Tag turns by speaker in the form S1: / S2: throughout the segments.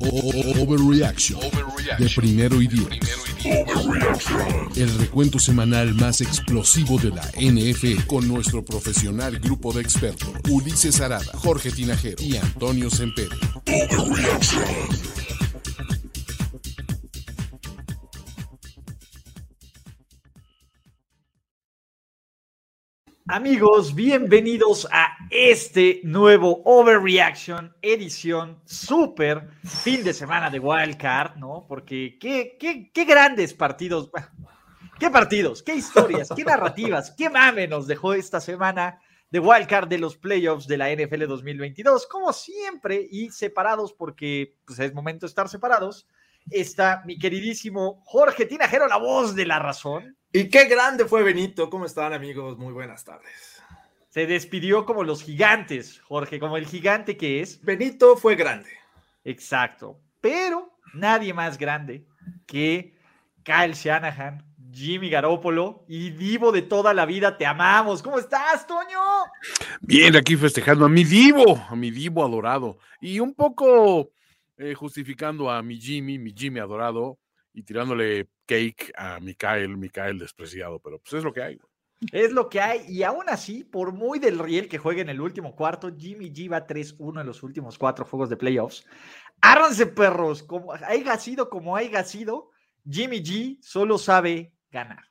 S1: Overreaction de primero y diez. El recuento semanal más explosivo de la NFL con nuestro profesional grupo de expertos Ulises Arada, Jorge Tinajero y Antonio Sempere.
S2: Amigos, bienvenidos a este nuevo Overreaction edición super fin de semana de Wildcard, ¿no? Porque qué, qué, qué grandes partidos, qué partidos, qué historias, qué narrativas, qué mame nos dejó esta semana de Wildcard de los playoffs de la NFL 2022. Como siempre, y separados porque pues, es momento de estar separados, está mi queridísimo Jorge Tinajero, la voz de la razón.
S3: Y qué grande fue Benito. ¿Cómo están, amigos? Muy buenas tardes.
S2: Se despidió como los gigantes, Jorge, como el gigante que es.
S3: Benito fue grande.
S2: Exacto. Pero nadie más grande que Kyle Shanahan, Jimmy Garoppolo y Divo de toda la vida. Te amamos. ¿Cómo estás, Toño?
S4: Bien, aquí festejando a mi divo, a mi divo adorado. Y un poco eh, justificando a mi Jimmy, mi Jimmy adorado, y tirándole cake a Mikael, Mikael despreciado, pero pues es lo que hay.
S2: Es lo que hay. Y aún así, por muy del riel que juegue en el último cuarto, Jimmy G va 3-1 en los últimos cuatro juegos de playoffs. Árranse, perros. Como haya sido como haya sido, Jimmy G solo sabe ganar.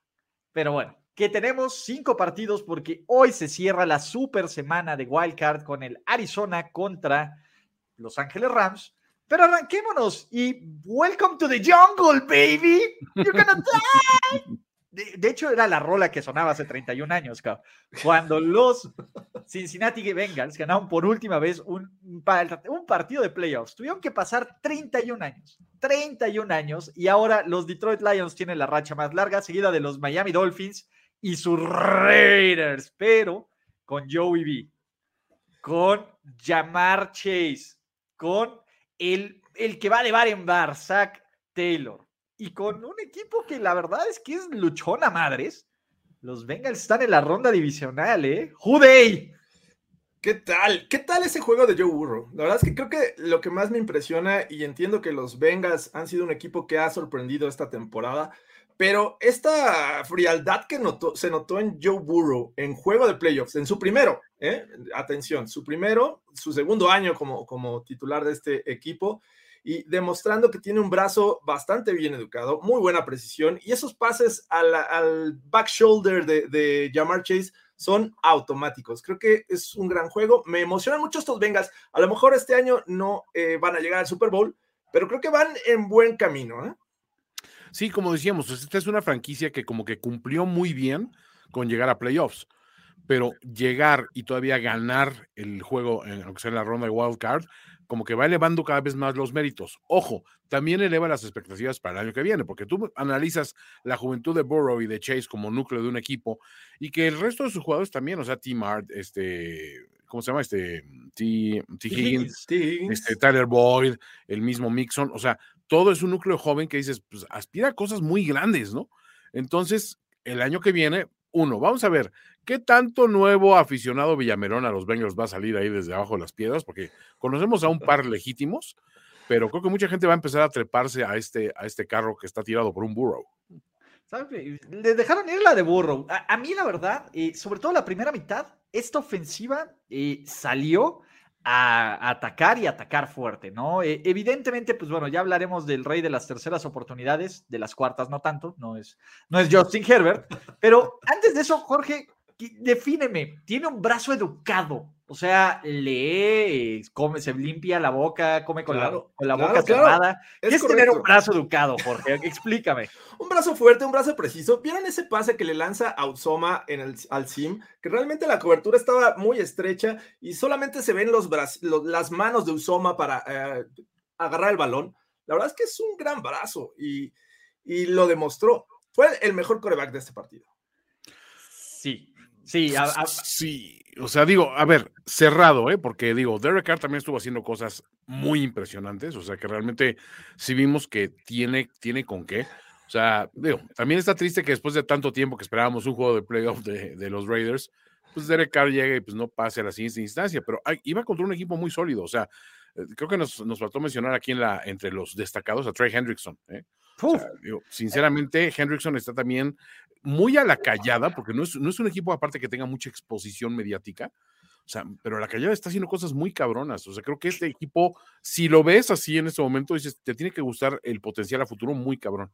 S2: Pero bueno, que tenemos cinco partidos porque hoy se cierra la super semana de Wildcard con el Arizona contra Los Ángeles Rams. Pero arranquémonos y welcome to the jungle, baby. You're gonna die. De, hecho, era la rola que sonaba hace 31 años, cuando los Cincinnati Bengals ganaron por última vez un, un partido de playoffs. Tuvieron que pasar 31 años, 31 años, y ahora los Detroit Lions tienen la racha más larga, seguida de los Miami Dolphins y sus Raiders, pero con Joey B, con Jamar Chase, con el, el que va de bar en bar, Zach Taylor, y con un equipo que la verdad es que es luchón a madres. Los Bengals están en la ronda divisional, ¿eh? ¡Juday!
S3: ¿Qué tal? ¿Qué tal ese juego de Joe Burrow? La verdad es que creo que lo que más me impresiona, y entiendo que los Bengals han sido un equipo que ha sorprendido esta temporada, pero esta frialdad que se notó en Joe Burrow en juego de playoffs, en su primero, ¿eh? atención, su primero, su segundo año como, titular de este equipo, y demostrando que tiene un brazo bastante bien educado, muy buena precisión, y esos pases a la- al back shoulder de, de Chase son automáticos. Creo que es un gran juego. Me emocionan mucho estos Bengals. A lo mejor este año no eh, van a llegar al Super Bowl, pero creo que van en buen camino. ¿eh?
S4: Sí, como decíamos, pues, esta es una franquicia que como que cumplió muy bien con llegar a playoffs, pero llegar y todavía ganar el juego, en, aunque sea en la ronda de wild card, como que va elevando cada vez más los méritos. Ojo, también eleva las expectativas para el año que viene, porque tú analizas la juventud de Burrow y de Chase como núcleo de un equipo y que el resto de sus jugadores también, o sea, T. Mart, este, ¿cómo se llama? Este, T. T. Higgins.
S3: Higgins.
S4: este, Tyler Boyd, el mismo Mixon, o sea, todo es un núcleo joven que dices, pues aspira a cosas muy grandes, ¿no? Entonces, el año que viene, uno, vamos a ver qué tanto nuevo aficionado Villamerón a los Bengals va a salir ahí desde abajo de las piedras, porque conocemos a un par legítimos, pero creo que mucha gente va a empezar a treparse a este, a este carro que está tirado por un burro.
S2: ¿Sabe? Le dejaron ir la de Burrow. A, a mí, la verdad, eh, sobre todo la primera mitad, esta ofensiva eh, salió a, atacar y atacar fuerte, ¿no? Eh, evidentemente, pues bueno, ya hablaremos del rey de las terceras oportunidades, de las cuartas no tanto, no es, no es Justin Herbert, pero antes de eso, Jorge, defíneme, tiene un brazo educado, o sea, lee, come, se limpia la boca, come con
S3: Claro,
S2: la, con la
S3: claro,
S2: boca
S3: claro.
S2: cerrada. ¿Qué
S3: Es
S2: es tener un brazo educado, Jorge? Explícame.
S3: Un brazo fuerte, un brazo preciso. ¿Vieron ese pase que le lanza a Uzoma en el, al sim? Que realmente la cobertura estaba muy estrecha y solamente se ven los los- las manos de Uzoma para eh, agarrar el balón. La verdad es que es un gran brazo y, y lo demostró. Fue el mejor coreback de este partido.
S2: Sí, sí, a- a-
S4: Sí, o sea, digo, a ver, cerrado, ¿eh? Porque digo, Derek Carr también estuvo haciendo cosas muy impresionantes, o sea, que realmente sí vimos que tiene, tiene con qué. O sea, digo, también está triste que después de tanto tiempo que esperábamos un juego de playoff de, de los Raiders, pues Derek Carr llegue y pues no pase a la siguiente instancia, pero iba contra un equipo muy sólido, o sea, eh, creo que nos, nos faltó mencionar aquí en la, entre los destacados a Trey Hendrickson, ¿eh? O
S2: uf,
S4: sea, digo, sinceramente, Hendrickson está también muy a la callada, porque no es, no es un equipo aparte que tenga mucha exposición mediática. O sea, pero la callada está haciendo cosas muy cabronas. O sea, creo que este equipo, si lo ves así en este momento, dices, te tiene que gustar el potencial a futuro muy cabrón.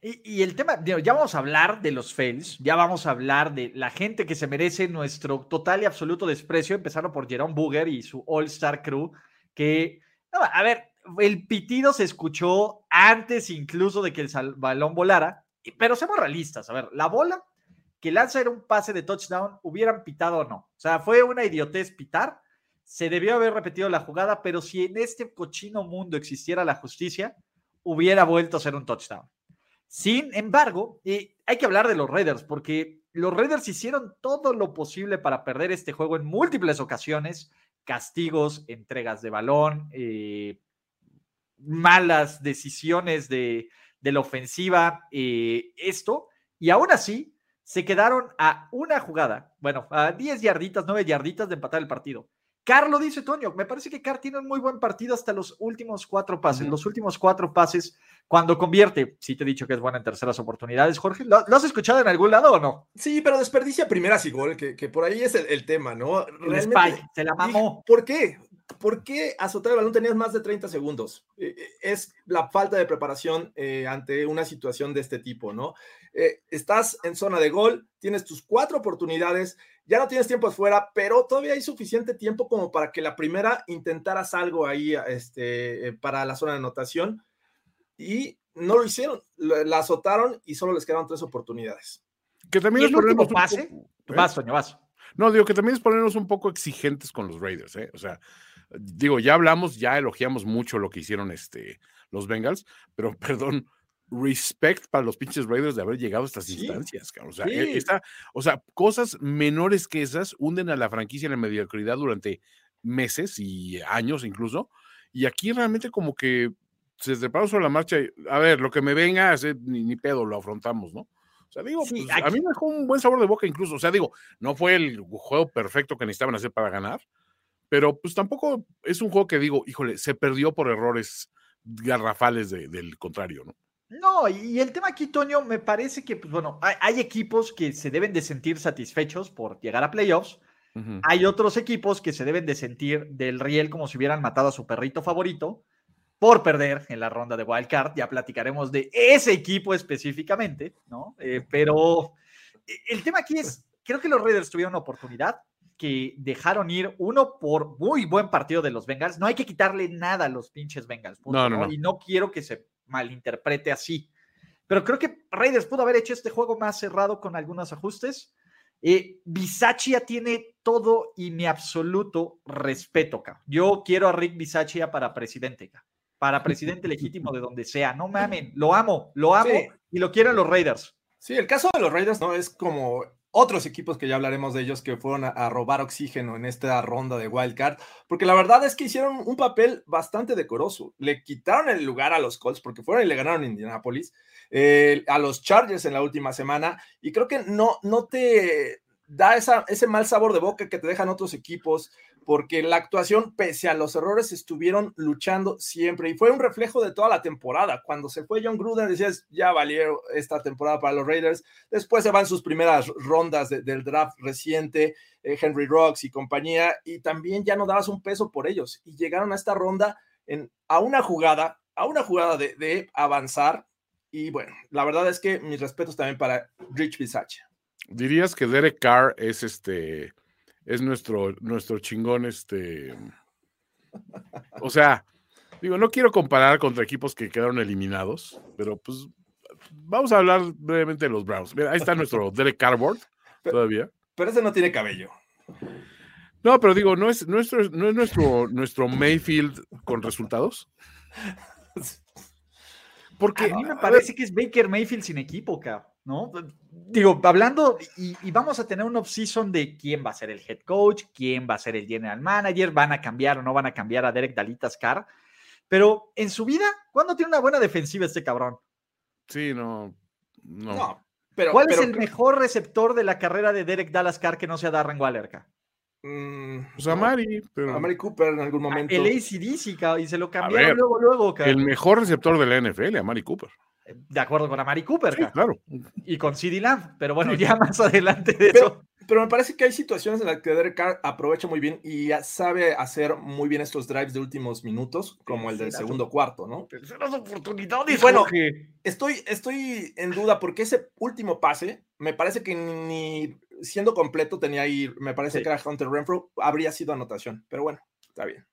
S2: Y, y el tema, ya vamos a hablar de los fails, ya vamos a hablar de la gente que se merece nuestro total y absoluto desprecio, empezando por Jerome Booger y su All Star Crew, que, a ver, el pitido se escuchó antes incluso de que el balón volara, pero seamos realistas, a ver, la bola que lanza era un pase de touchdown, hubieran pitado o no. O sea, fue una idiotez pitar, se debió haber repetido la jugada, pero si en este cochino mundo existiera la justicia, hubiera vuelto a ser un touchdown. Sin embargo, eh, hay que hablar de los Raiders, porque los Raiders hicieron todo lo posible para perder este juego en múltiples ocasiones, castigos, entregas de balón, eh, malas decisiones de, de la ofensiva, eh, esto, y aún así se quedaron a una jugada, bueno, a 10 yarditas, 9 yarditas de empatar el partido. Carlo dice, Toño, me parece que Car tiene un muy buen partido hasta los últimos cuatro pases. Los últimos cuatro pases, cuando convierte, sí te he dicho que es buena en terceras oportunidades, Jorge. ¿Lo, lo has escuchado en algún lado o no?
S3: Sí, pero desperdicia primeras y gol, que, que por ahí es el, el tema, ¿no?
S2: El
S3: Realmente-
S2: se la mamó.
S3: ¿Por qué? ¿Por qué azotar el balón tenías más de 30 segundos? Eh, eh, es la falta de preparación eh, ante una situación de este tipo, ¿no? Eh, estás en zona de gol, tienes tus cuatro oportunidades, ya no tienes tiempo afuera, pero todavía hay suficiente tiempo como para que la primera intentaras algo ahí este, eh, para la zona de anotación y no lo hicieron, la azotaron y solo les quedaron tres oportunidades.
S4: Que también
S2: ¿Y
S4: es ponernos un
S2: pase?
S4: poco- ¿eh?
S2: Vas, Toño, vas.
S4: No, digo que también es ponernos un poco exigentes con los Raiders, ¿eh? O sea, digo, ya hablamos, ya elogiamos mucho lo que hicieron este, los Bengals, pero perdón, respect para los pinches Raiders de haber llegado a estas
S3: Sí.
S4: instancias, cabrón. O sea,
S3: Sí.
S4: e- esta- o sea, cosas menores que esas hunden a la franquicia en la mediocridad durante meses y años incluso. Y aquí realmente como que se prepararon sobre la marcha. y, A ver, lo que me venga, ni, ni pedo, lo afrontamos, ¿no? O sea, digo,
S2: Sí,
S4: pues, a
S2: aquí-
S4: mí me dejó un buen sabor de boca incluso. O sea, digo, no fue el juego perfecto que necesitaban hacer para ganar, pero pues tampoco es un juego que digo, híjole, se perdió por errores garrafales de- del contrario, ¿no?
S2: No, y el tema aquí, Toño, me parece que, pues bueno, hay, hay equipos que se deben de sentir satisfechos por llegar a playoffs.
S4: Ujú.
S2: Hay otros equipos que se deben de sentir del riel como si hubieran matado a su perrito favorito por perder en la ronda de Wild Card. Ya platicaremos de ese equipo específicamente, ¿no? Eh, pero eh, el tema aquí es, creo que los Raiders tuvieron una oportunidad que dejaron ir uno por muy buen partido de los Bengals. No hay que quitarle nada a los pinches Bengals. punto,
S4: No, no, no.
S2: Y no quiero que se malinterprete así. Pero creo que Raiders pudo haber hecho este juego más cerrado con algunos ajustes. Eh, Bisaccia tiene todo y mi absoluto respeto. ca. Yo quiero a Rick Bisaccia para presidente, ca. para presidente legítimo de donde sea. No mamen, lo amo, lo amo
S3: Sí.
S2: y lo quieren los Raiders.
S3: Sí, el caso de los Raiders no es como otros equipos que ya hablaremos de ellos que fueron a, robar oxígeno en esta ronda de Wild Card, porque la verdad es que hicieron un papel bastante decoroso. Le quitaron el lugar a los Colts porque fueron y le ganaron a Indianapolis, eh, a los Chargers en la última semana, y creo que no, no te da ese mal sabor de boca que te dejan otros equipos, porque la actuación, pese a los errores, estuvieron luchando siempre y fue un reflejo de toda la temporada. Cuando se fue John Gruden, decías, ya valió esta temporada para los Raiders. Después se van sus primeras rondas de- del draft reciente, eh, Henry Rocks y compañía, y también ya no dabas un peso por ellos. Y llegaron a esta ronda en, a una jugada, a una jugada de, de avanzar. Y bueno, la verdad es que mis respetos también para Rich Bisaccia.
S4: Dirías que Derek Carr es este, es nuestro, nuestro chingón, este. O sea, digo, no quiero comparar contra equipos que quedaron eliminados, pero pues vamos a hablar brevemente de los Browns. Mira, ahí está nuestro Derek Carboard todavía.
S3: Pero ese no tiene cabello.
S4: No, pero digo, no es nuestro, no es nuestro, nuestro Mayfield con resultados. Porque
S2: a mí me parece que es Baker Mayfield sin equipo, cabrón, ¿no? Digo, hablando, y, y vamos a tener un off-season de quién va a ser el head coach, quién va a ser el general manager, van a cambiar o no van a cambiar a Derek Dalitas Carr, pero en su vida, ¿cuándo tiene una buena defensiva este cabrón?
S4: Sí, no. No.
S3: No, pero,
S2: ¿Cuál
S3: pero
S2: es el mejor receptor de la carrera de Derek Dallas Carr que no sea Darren Waller? ca?
S3: Mm,
S4: Pues a Mari, pero
S3: a Mari Cooper en algún momento.
S2: El ACDC, y se lo cambiaron
S4: ver,
S2: luego, luego, ca.
S4: el mejor receptor de la NFL, a Mari Cooper.
S2: De acuerdo con Amari Cooper,
S4: Sí, claro.
S2: y con CD Lamb, pero bueno, ya más adelante de
S3: Pero,
S2: eso.
S3: pero me parece que hay situaciones en las que Derek Carr aprovecha muy bien y ya sabe hacer muy bien estos drives de últimos minutos, como el del
S2: Terceras
S3: segundo cuarto, ¿no?
S2: Terceras oportunidades,
S3: Y bueno,
S2: Jorge.
S3: Estoy, estoy en duda porque ese último pase, me parece que ni siendo completo tenía ahí, me parece
S2: Sí.
S3: que era Hunter Renfro, habría sido anotación, pero bueno, está bien.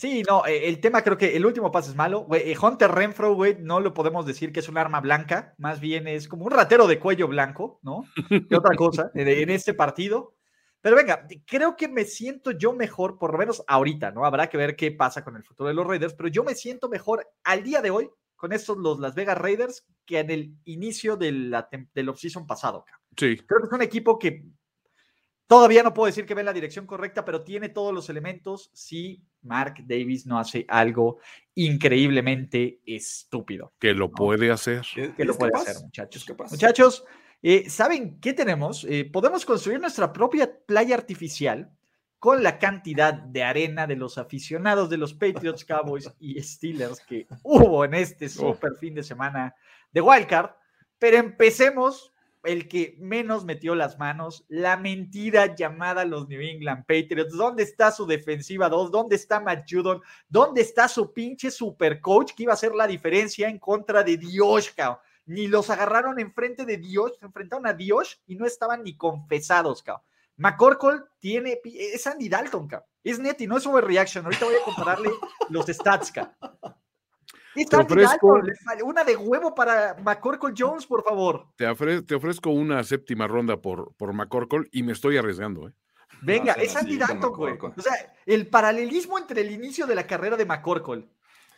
S2: Sí, no, eh, el tema creo que el último pase es malo. eh, Hunter Renfro, güey, no lo podemos decir que es un arma blanca, más bien es como un ratero de cuello blanco, ¿no? ¿Qué otra cosa en, en este partido? Pero venga, creo que me siento yo mejor, por lo menos ahorita, ¿no? Habrá que ver qué pasa con el futuro de los Raiders, pero yo me siento mejor al día de hoy con estos los Las Vegas Raiders que en el inicio de la tem- del offseason pasado. cabrón.
S4: Sí.
S2: Creo que es un equipo que todavía no puedo decir que ve en la dirección correcta, pero tiene todos los elementos si Mark Davis no hace algo increíblemente estúpido.
S4: Que lo puede hacer.
S3: ¿Es-
S2: Que lo puede
S3: capaz?
S2: hacer, muchachos. Muchachos, eh, ¿saben qué tenemos? Eh, podemos construir nuestra propia playa artificial con la cantidad de arena de los aficionados de los Patriots, Cowboys y Steelers que hubo en este super fin de semana de Wildcard. Pero empecemos el que menos metió las manos, la mentira llamada los New England Patriots. ¿Dónde está su defensiva 2? ¿Dónde está Matt Judon? ¿Dónde está su pinche super coach que iba a hacer la diferencia en contra de Dios, cabrón? Ni los agarraron enfrente de Dios, se enfrentaron a Dios y no estaban ni confesados, cabrón. McCorkle tiene, es Andy Dalton, cabrón. Es neti, no es overreaction. Ahorita voy a compararle los stats, cabrón. Es
S4: Te
S2: Andy
S4: ofrezco-
S2: Dalton, le falla una de huevo para McCorkle Jones, por favor.
S4: Te, ofre- te ofrezco una séptima ronda por, por McCorkle y me estoy arriesgando. ¿eh?
S2: Venga, es Andy Dalton, güey. O sea, el paralelismo entre el inicio de la carrera de McCorkle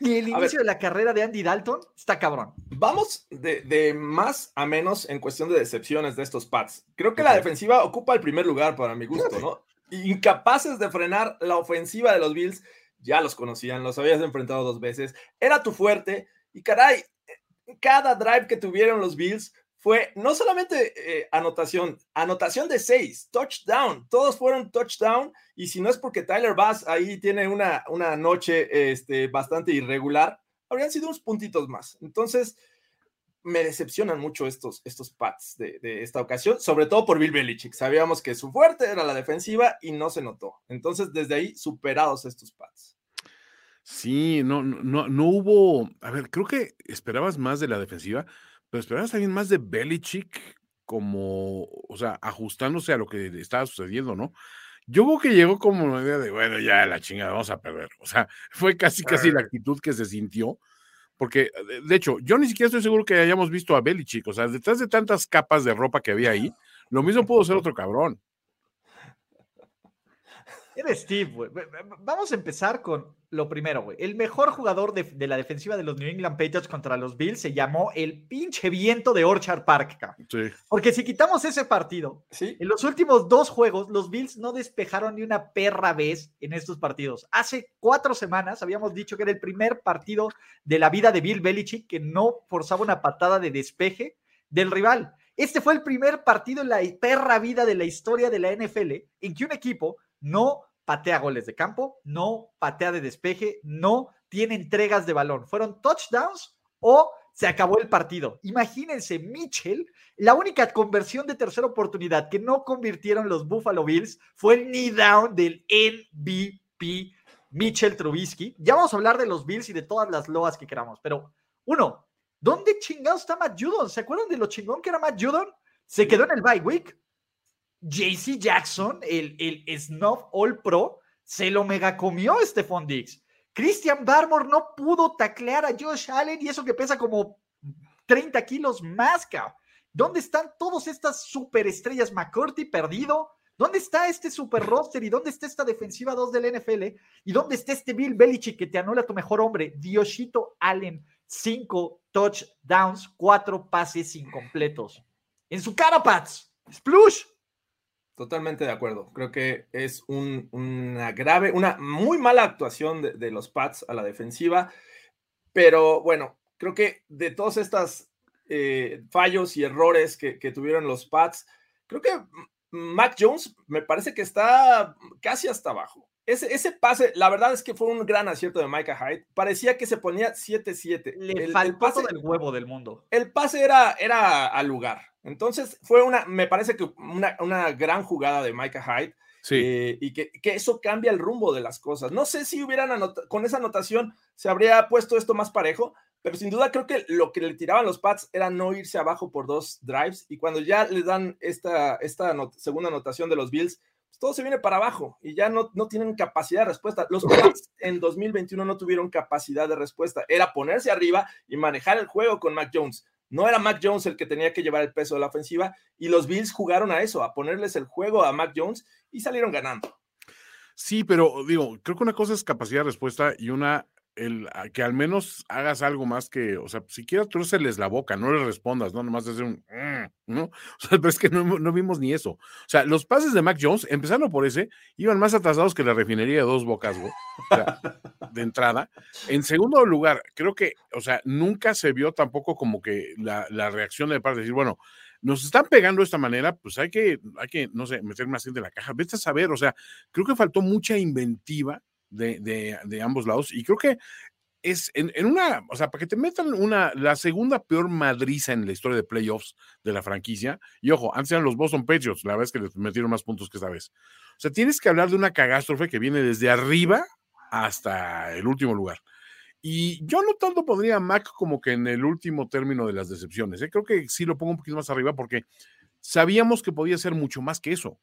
S2: y el inicio de la carrera de Andy Dalton está cabrón.
S3: Vamos de, de más a menos en cuestión de decepciones de estos Pats. Creo que la defensiva ocupa el primer lugar para mi gusto, ¿no? Incapaces de frenar la ofensiva de los Bills, ya los conocían, los habías enfrentado dos veces, era tu fuerte y caray, cada drive que tuvieron los Bills fue no solamente eh, anotación, anotación de seis, touchdown, todos fueron touchdown y si no es porque Tyler Bass ahí tiene una, una noche este, bastante irregular, habrían sido unos puntitos más. Entonces, me decepcionan mucho estos, estos Pats de, de esta ocasión, sobre todo por Bill Belichick. Sabíamos que su fuerte era la defensiva y no se notó. Entonces, desde ahí, superados estos Pats.
S4: Sí, no, no, no, hubo. A ver, creo que esperabas más de la defensiva, pero esperabas también más de Belichick, como, o sea, ajustándose a lo que estaba sucediendo, ¿no? Yo creo que llegó como una idea de, bueno, ya la chingada, vamos a perder. O sea, fue casi, casi la actitud que se sintió. Porque, de, hecho, yo ni siquiera estoy seguro que hayamos visto a Belichick. O sea, detrás de tantas capas de ropa que había ahí, lo mismo pudo ser otro cabrón.
S2: Eres Steve, güey. Vamos a empezar con lo primero, güey. El mejor jugador de, de la defensiva de los New England Patriots contra los Bills se llamó el pinche viento de Orchard Park, cabrón.
S4: Sí.
S2: Porque si quitamos ese partido,
S3: Sí,
S2: en los últimos dos juegos, los Bills no despejaron ni una perra vez en estos partidos. Hace cuatro semanas habíamos dicho que era el primer partido de la vida de Bill Belichick que no forzaba una patada de despeje del rival. Este fue el primer partido en la perra vida de la historia de la NFL en que un equipo no patea goles de campo, no patea de despeje, no tiene entregas de balón. Fueron touchdowns o se acabó el partido. Imagínense, Mitchell, la única conversión de tercera oportunidad que no convirtieron los Buffalo Bills fue el knee down del MVP Mitchell Trubisky. Ya vamos a hablar de los Bills y de todas las loas que queramos, pero uno, ¿dónde chingados está Matt Judon? ¿Se acuerdan de lo chingón que era Matt Judon? Se quedó en el bye week. JC Jackson, el, el All Pro, se lo mega comió Stephon Diggs. Christian Barmore no pudo taclear a Josh Allen y eso que pesa como 30 kilos más, cabrón. ¿Dónde están todas estas superestrellas? McCurdy perdido, ¿Dónde está este super roster y dónde está esta defensiva 2 del NFL? ¿Y dónde está este Bill Belichick que te anula tu mejor hombre? Dioshito Allen, cinco touchdowns, cuatro pases incompletos. En su cara, Pats. Splush.
S3: Totalmente de acuerdo. Creo que es una grave, una muy mala actuación de, los Pats a la defensiva. Pero bueno, creo que de todos estos eh, fallos y errores que, tuvieron los Pats, creo que Mac Jones me parece que está casi hasta abajo. Ese, ese, pase, la verdad es que fue un gran acierto de Micah Hyde. Parecía que se ponía 7-7.
S2: Le el, faltó pase, del huevo del mundo.
S3: El pase era, era al lugar. Entonces fue una, me parece que una, una gran jugada de Micah Hyde.
S4: Sí.
S3: Eh, y que, que, eso cambia el rumbo de las cosas. No sé si hubieran con esa anotación se habría puesto esto más parejo, pero sin duda creo que lo que le tiraban los Pats era no irse abajo por dos drives y cuando ya le dan esta, esta segunda anotación de los Bills, todo se viene para abajo y ya no, no tienen capacidad de respuesta. Los Pats en 2021 no tuvieron capacidad de respuesta, era ponerse arriba y manejar el juego con Mac Jones. No era Mac Jones el que tenía que llevar el peso de la ofensiva y los Bills jugaron a eso, a ponerles el juego a Mac Jones y salieron ganando.
S4: Sí, pero digo, creo que una cosa es capacidad de respuesta y una el que al menos hagas algo más que, o sea, siquiera les la boca, no le respondas, no nomás hacer un, mm", ¿no? O sea, pero es que no, vimos ni eso. O sea, los pases de Mac Jones, empezando por ese, iban más atrasados que la refinería de dos bocas, güey, o sea, de entrada. En segundo lugar, creo que, o sea, nunca se vio tampoco como que la, la reacción de parte de decir, bueno, nos están pegando de esta manera, pues hay que, hay que, no sé, meter más gente en la caja. Vete a saber, o sea, creo que faltó mucha inventiva de, ambos lados. Y creo que es en, una, o sea, para que te metan una, la segunda peor madriza en la historia de playoffs de la franquicia. Y ojo, antes eran los Boston Patriots, la verdad es que les metieron más puntos que esta vez. O sea, tienes que hablar de una catástrofe que viene desde arriba hasta el último lugar. Y yo no tanto podría Mac como que en el último término de las decepciones. ¿eh? Creo que sí lo pongo un poquito más arriba porque sabíamos que podía ser mucho más que eso.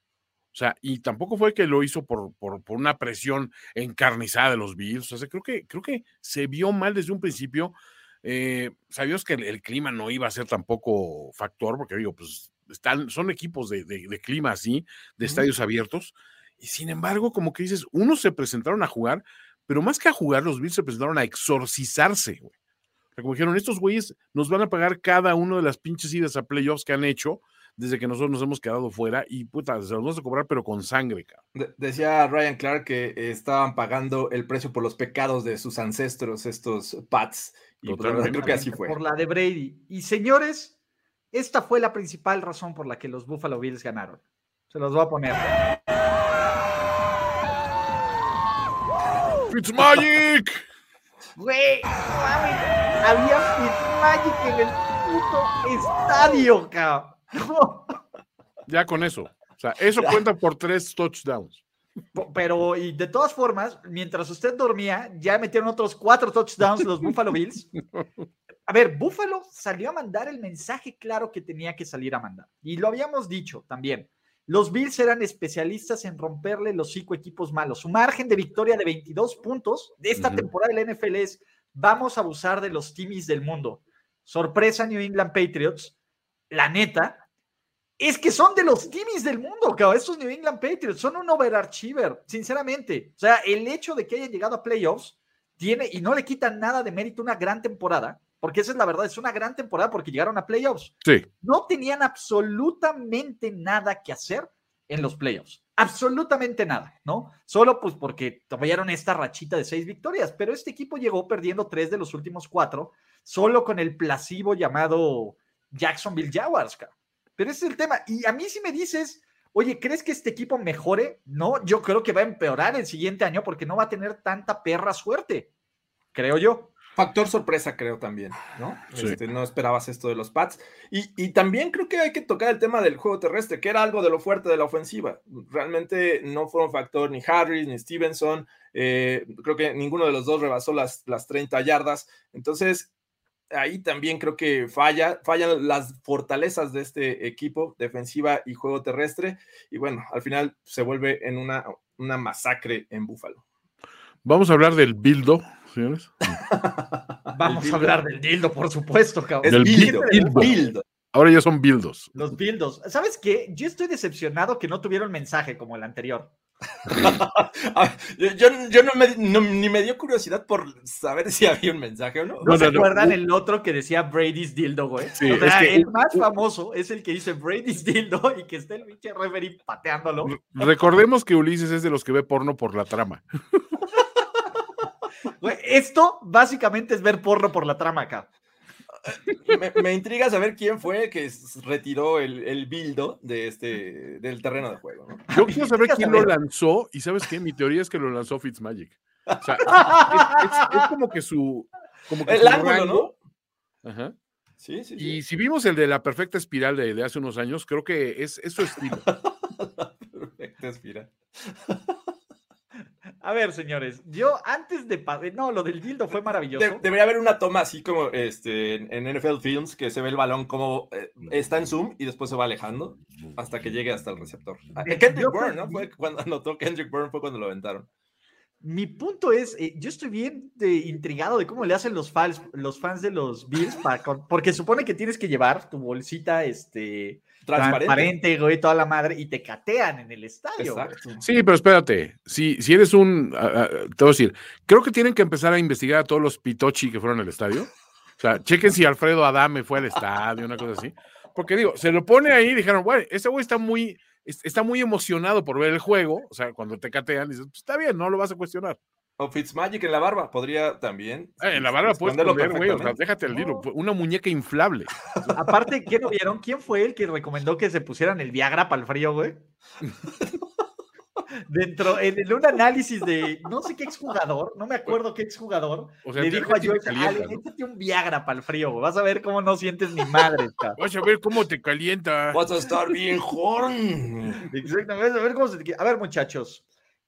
S4: O sea, y tampoco fue que lo hizo por, por, una presión encarnizada de los Bills. O sea, creo que, creo que se vio mal desde un principio. Eh, sabíamos que el, clima no iba a ser tampoco factor, porque digo, pues están, son equipos de, clima así, de estadios abiertos. Y sin embargo, como que dices, unos se presentaron a jugar, pero más que a jugar, los Bills se presentaron a exorcizarse, güey. O sea, como dijeron, estos güeyes nos van a pagar cada uno de las pinches idas a playoffs que han hecho desde que nosotros nos hemos quedado fuera y puta, se los vamos a cobrar, pero con sangre, cabrón.
S3: decía Ryan Clark que estaban pagando el precio por los pecados de sus ancestros, estos Pats. Y pues, creo que así fue.
S2: Por la de Brady. Y señores, esta fue la principal razón por la que los Buffalo Bills ganaron. Se los voy a poner.
S4: Fitzmagic.
S2: Güey, había Fitzmagic en el puto estadio, cabrón.
S4: Ya con eso. O sea, eso cuenta por tres touchdowns.
S2: Pero, y de todas formas, mientras usted dormía, ya metieron otros cuatro touchdowns los Buffalo Bills. A ver, Buffalo salió a mandar el mensaje claro que tenía que salir a mandar. Y lo habíamos dicho también. Los Bills eran especialistas en romperle los cinco equipos malos. Su margen de victoria de 22 puntos de esta temporada del NFL es: vamos a abusar de los timis del mundo. Sorpresa, New England Patriots la neta, es que son de los timis del mundo, cabrón. Estos New England Patriots son un overachiever, sinceramente. O sea, el hecho de que hayan llegado a playoffs tiene, y no le quitan nada de mérito, una gran temporada, porque esa es la verdad, es una gran temporada porque llegaron a playoffs.
S4: Sí.
S2: No tenían absolutamente nada que hacer en los playoffs. Absolutamente nada, ¿no? Solo pues porque tuvieron esta rachita de seis victorias, pero este equipo llegó perdiendo tres de los últimos cuatro, solo con el plasivo llamado Jacksonville Jaguars, Pero ese es el tema. Y a mí si me dices, oye, ¿crees que este equipo mejore? No, yo creo que va a empeorar el siguiente año porque no va a tener tanta perra suerte, creo yo.
S3: Factor sorpresa, creo también, ¿no? Este, no esperabas esto de los Pats. Y, también creo que hay que tocar el tema del juego terrestre, que era algo de lo fuerte de la ofensiva. Realmente no fueron factor ni Harris ni Stevenson. Eh, creo que ninguno de los dos rebasó las, las 30 yardas. Entonces, ahí también creo que falla, fallan las fortalezas de este equipo, defensiva y juego terrestre, y bueno, al final se vuelve en una, una masacre en Búfalo.
S4: Vamos a hablar del Bildo, señores.
S2: Vamos a hablar del dildo, por supuesto,
S3: cabrón. Del bildo,
S4: Ahora ya son Bildos.
S2: Los Bildos. ¿Sabes qué? Yo estoy decepcionado que no tuvieron mensaje como el anterior.
S3: Yo, yo- yo no me, no- ni me dio curiosidad por saber si había un mensaje o no.
S2: ¿No,
S4: No,
S2: se
S4: no, no.
S2: acuerdan el otro que decía Brady's Dildo, güey?
S4: Sí,
S2: o sea,
S4: es que-
S2: el más famoso es el que dice Brady's Dildo y que está el pinche referee pateándolo.
S4: Recordemos que Ulises es de los que ve porno por la trama.
S2: Güey, esto básicamente es ver porno por la trama acá.
S3: Me, me intriga saber quién fue que retiró el, el bildo de este, del terreno de juego. ¿no?
S4: Yo quiero saber quién lo lanzó y ¿sabes qué? Mi teoría es que lo lanzó Fitzmagic. O sea, es, es- es como que su... Como que
S3: El
S4: su
S3: ángulo,
S4: rango-
S3: ¿no?
S4: Ajá.
S3: Sí, sí,
S4: Y si vimos el de la perfecta espiral de, de hace unos años, creo que es, es su estilo.
S3: Perfecto, Espira.
S2: A ver, señores, yo antes de... No, lo del dildo fue maravilloso.
S3: De- debería haber una toma así como este, en, NFL Films que se ve el balón como eh, está en zoom y después se va alejando hasta que llegue hasta el receptor. Ah, Kendrick Bourne, ¿no? Fue cuando anotó Kendrick Bourne fue cuando lo aventaron.
S2: Mi punto es, eh, yo estoy bien de- intrigado de cómo le hacen los fans, los fans de los Bills, para porque supone que tienes que llevar tu bolsita este,
S3: Transparente.
S2: transparente, güey, toda la madre, y te catean en el estadio.
S4: Sí, pero espérate. Si, si eres un. ah, ah, te voy a decir, creo que tienen que empezar a investigar a todos los Pitochi que fueron al estadio. O sea, chequen si Alfredo Adame fue al estadio, una cosa así. Porque digo, se lo pone ahí y dijeron, bueno, ese güey está muy, es- está muy emocionado por ver el juego. O sea, cuando te catean, dices, pues está bien, no lo vas a cuestionar.
S3: O Fitzmagic en la barba podría también.
S4: Eh, en la barba puedes poner, güey, o sea, déjate el libro. Una muñeca inflable.
S2: Aparte, ¿qué no vieron? ¿Quién fue el que recomendó que se pusieran el Viagra para el frío, güey? Dentro, en, en un análisis de no sé qué exjugador, no me acuerdo qué exjugador,
S4: O sea,
S2: le dijo a Allen,
S4: ¿no?
S2: échate un Viagra para el frío, güey. vas a ver cómo no sientes ni madre. cabrón".
S4: Vas a ver cómo te calienta.
S3: Vas a estar bien horny.
S2: Exactamente. A ver, cómo se te- a ver, muchachos,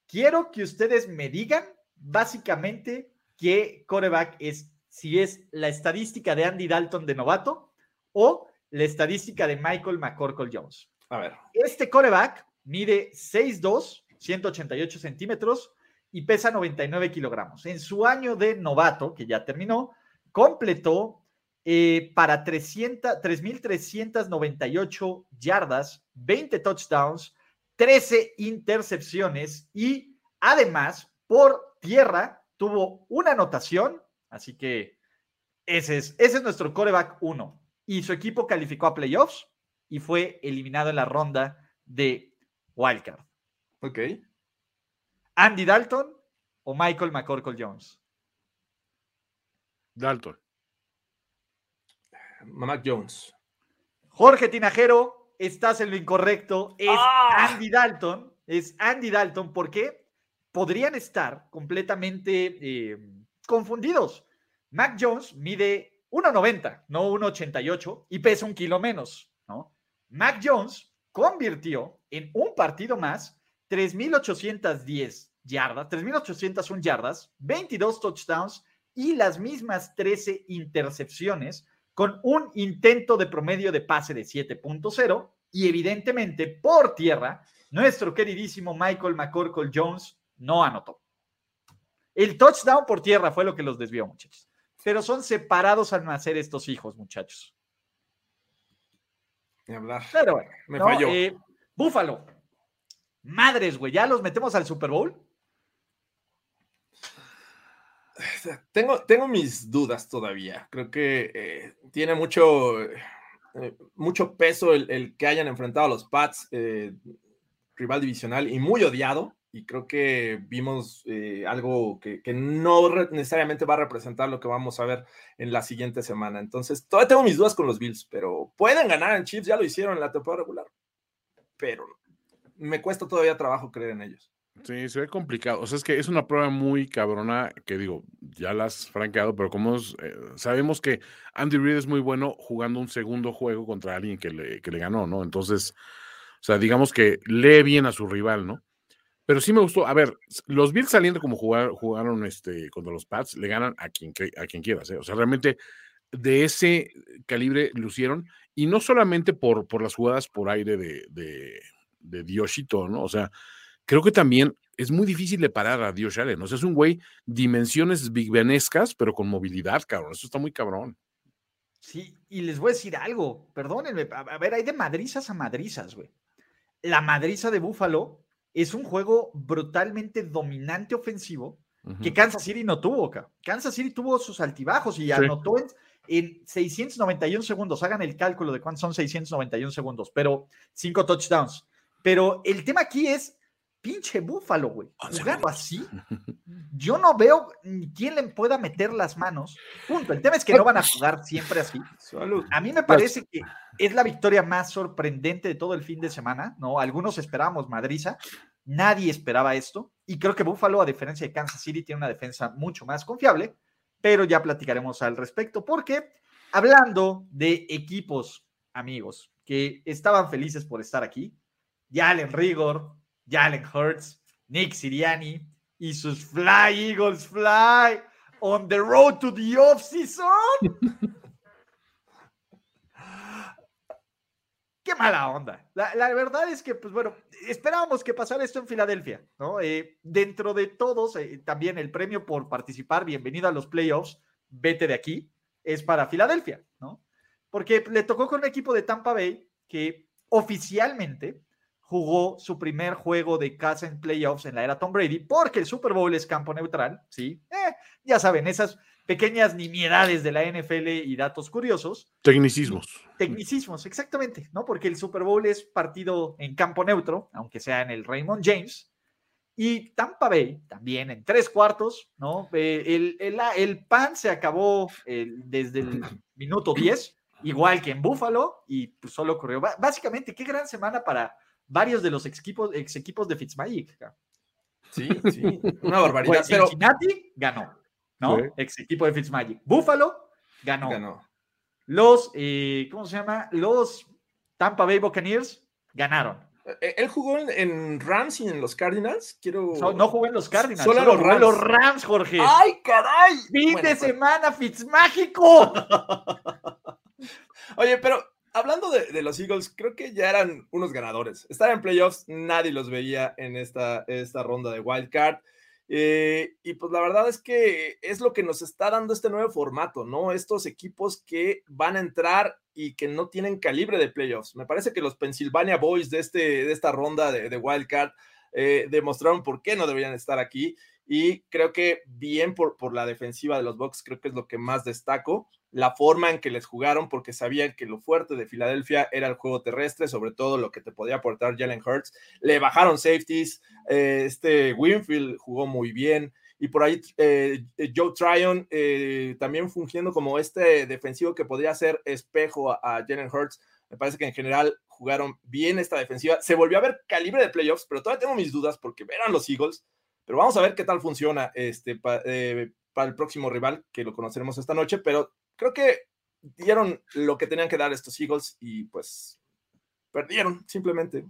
S2: quiero que ustedes me digan básicamente qué coreback es, si es la estadística de Andy Dalton de novato o la estadística de Michael McCorkle Jones.
S3: A ver.
S2: Este coreback mide 6'2, 188 centímetros y pesa 99 kilogramos. En su año de novato, que ya terminó, completó eh, para 300 3.398 yardas, 20 touchdowns, 13 intercepciones y además por tierra tuvo una anotación, así que ese es, ese es nuestro coreback 1 y su equipo calificó a playoffs y fue eliminado en la ronda de Wildcard.
S3: Ok.
S2: Andy Dalton o Michael McCorkle Jones.
S4: Dalton.
S3: Mac Jones.
S2: Jorge Tinajero, estás en lo incorrecto. Es
S3: ¡Ah!
S2: Andy Dalton. Es Andy Dalton porque podrían estar completamente eh, confundidos. Mac Jones mide 1,90, no 1,88 y pesa un kilo menos. ¿no? Mac Jones convirtió en un partido más 3.810 yardas, 3.801 yardas, 22 touchdowns y las mismas 13 intercepciones con un intento de promedio de pase de 7.0 y evidentemente por tierra, nuestro queridísimo Michael McCorkle Jones no anotó. El touchdown por tierra fue lo que los desvió, muchachos. Pero son separados al nacer estos hijos, muchachos.
S3: Ni hablar.
S2: Pero bueno,
S3: Me
S2: ¿no?
S3: falló.
S2: Eh, Búfalo. Madres, güey, ¿ya los metemos al Super Bowl?
S3: Tengo, tengo mis dudas todavía. Creo que eh, tiene mucho, eh, mucho peso el, el que hayan enfrentado a los Pats, rival divisional y muy odiado. Y creo que vimos eh, algo que, que no necesariamente va a representar lo que vamos a ver en la siguiente semana. Entonces, todavía tengo mis dudas con los Bills, pero pueden ganar en Chiefs, ya lo hicieron en la temporada regular. Pero me cuesta todavía trabajo creer en ellos.
S4: Sí, se ve complicado. O sea, es que es una prueba muy cabrona que digo, ya la has franqueado, pero como eh, sabemos que Andy Reid es muy bueno jugando un segundo juego contra alguien que le, que le ganó, ¿no? Entonces, o sea, digamos que lee bien a su rival, ¿no? Pero sí me gustó. A ver, los Bills saliendo como jugar, jugaron este, contra los Pats, le ganan a quien, a quien quieras, ¿eh? O sea, realmente de ese calibre lucieron, y no solamente por, por las jugadas por aire de, de, ¿no? O sea, creo que también es muy difícil de parar a Dios Allen. O sea, es un güey dimensiones big benescas, pero con movilidad, cabrón. Eso está muy cabrón.
S2: Sí, y les voy a decir algo, perdónenme, a, ver, hay de madrizas a madrizas, güey. La madriza de Buffalo es un juego brutalmente dominante ofensivo que. Kansas City no tuvo. ca. Kansas City tuvo sus altibajos y anotó en, en 691 segundos. Hagan el cálculo de cuántos son 691 segundos, pero cinco touchdowns. Pero el tema aquí es pinche Búfalo, güey.
S4: Once
S2: Jugando así, yo no veo ni quién le pueda meter las manos. Punto. El tema es que no van a jugar siempre así.
S3: Salud.
S2: A mí me parece que es la victoria más sorprendente de todo el fin de semana, ¿no? Algunos esperábamos Madriza, nadie esperaba esto, y creo que Buffalo, a diferencia de Kansas City, tiene una defensa mucho más confiable, pero ya platicaremos al respecto, porque hablando de equipos, amigos, que estaban felices por estar aquí, Jalen Rigor, Jalen Hurts, Nick Siriani y sus Fly Eagles Fly on the road to the offseason. qué mala onda. La, verdad es que, pues bueno, esperábamos que pasara esto en Filadelfia, ¿no? Eh, dentro de todos, eh, también el premio por participar, bienvenido a los playoffs, vete de aquí, es para Filadelfia, ¿no? Porque le tocó con un equipo de Tampa Bay que oficialmente jugó su primer juego de casa en playoffs en la era Tom Brady, porque el Super Bowl es campo neutral, ¿sí? Eh, ya saben, esas pequeñas nimiedades de la NFL y datos curiosos,
S4: Tecnicismos.
S2: Tecnicismos, exactamente, ¿no? Porque el Super Bowl es partido en campo neutro, aunque sea en el Raymond James. Y Tampa Bay también en tres cuartos, ¿no? Eh, el, el, el pan se acabó el- desde el minuto 10, igual que en Buffalo, y pues solo ocurrió. Ba- Básicamente, qué gran semana para varios de los ex equipos, ex equipos de Fitzmagic.
S3: Sí, sí, una barbaridad.
S2: Pues,
S3: pero
S2: Cincinnati ganó, ¿no?
S4: Sí.
S2: Ex equipo de Fitzmagic. Buffalo ganó.
S3: ganó.
S2: Los, eh, ¿cómo se llama? Los Tampa Bay Buccaneers ganaron.
S3: Eh, Él jugó en, Rams y en los Cardinals. Quiero.
S2: No jugó en los Cardinals,
S3: Solo
S2: solo,
S3: en los Rams.
S2: los Rams, Jorge.
S3: ¡Ay, caray!
S2: fin
S3: Bueno,
S2: de
S3: pues,
S2: semana, Fitzmágico.
S3: Oye, pero hablando de, de los Eagles, creo que ya eran unos ganadores. Estar en playoffs, nadie los veía en esta, esta ronda de Wild Card. Eh, y pues la verdad es que es lo que nos está dando este nuevo formato, ¿no? Estos equipos que van a entrar y que no tienen calibre de playoffs. Me parece que los Pennsylvania Boys de, este, de esta ronda de, de Wild Card eh, demostraron por qué no deberían estar aquí. Y creo que bien por, por la defensiva de los Bucks, creo que es lo que más destaco la forma en que les jugaron, porque sabían que lo fuerte de Filadelfia era el juego terrestre, sobre todo lo que te podía aportar Jalen Hurts. Le bajaron safeties, eh, este Winfield jugó muy bien, y por ahí eh, Joe Tryon eh, también fungiendo como este defensivo que podría ser espejo a, a Jalen Hurts. Me parece que en general jugaron bien esta defensiva. Se volvió a ver calibre de playoffs, pero todavía tengo mis dudas porque eran los Eagles. Pero vamos a ver qué tal funciona este, eh, para el próximo rival, que lo conoceremos esta noche. Pero creo que dieron lo que tenían que dar estos Eagles y pues perdieron simplemente.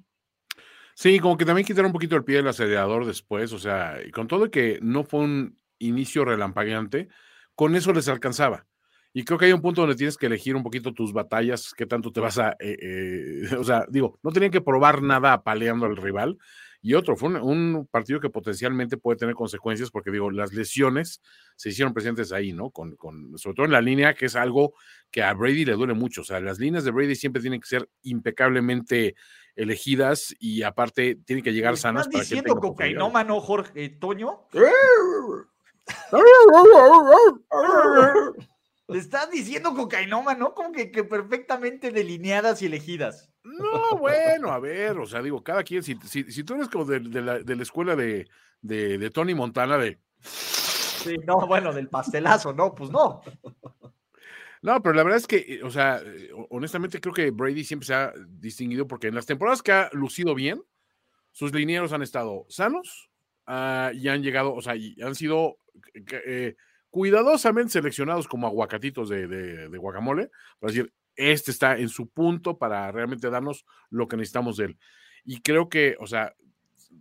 S4: Sí, como que también quitaron un poquito el pie del acelerador después, o sea, con todo que no fue un inicio relampagueante, con eso les alcanzaba. Y creo que hay un punto donde tienes que elegir un poquito tus batallas, qué tanto te vas a, eh, eh, o sea, digo, no tenían que probar nada apaleando al rival. Y otro, fue un, un, partido que potencialmente puede tener consecuencias porque, digo, las lesiones se hicieron presentes ahí, ¿no? Con, con, sobre todo en la línea, que es algo que a Brady le duele mucho. O sea, las líneas de Brady siempre tienen que ser impecablemente elegidas y aparte tienen que llegar sanas.
S2: ¿Estás diciendo cocainómano, Jorge Toño? Le estás diciendo cocainómano, como que, que perfectamente delineadas y elegidas.
S4: No, bueno, a ver, o sea, digo, cada quien, si, si, si tú eres como de, de, la, de la, escuela de, de, Tony Montana, de...
S2: Sí, no, bueno, del pastelazo, no, pues no.
S4: No, pero la verdad es que, o sea, honestamente creo que Brady siempre se ha distinguido porque en las temporadas que ha lucido bien, sus linieros han estado sanos uh, y han llegado, o sea, y han sido eh, cuidadosamente seleccionados como aguacatitos de, de, de guacamole, para decir, este está en su punto para realmente darnos lo que necesitamos de él. Y creo que, o sea,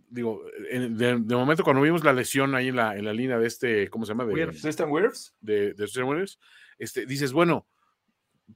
S4: digo, de, de momento cuando vimos la lesión ahí en la, en la línea de este, ¿cómo se llama? De,
S3: Wirfs.
S4: De, de Wirfs, este, dices, bueno,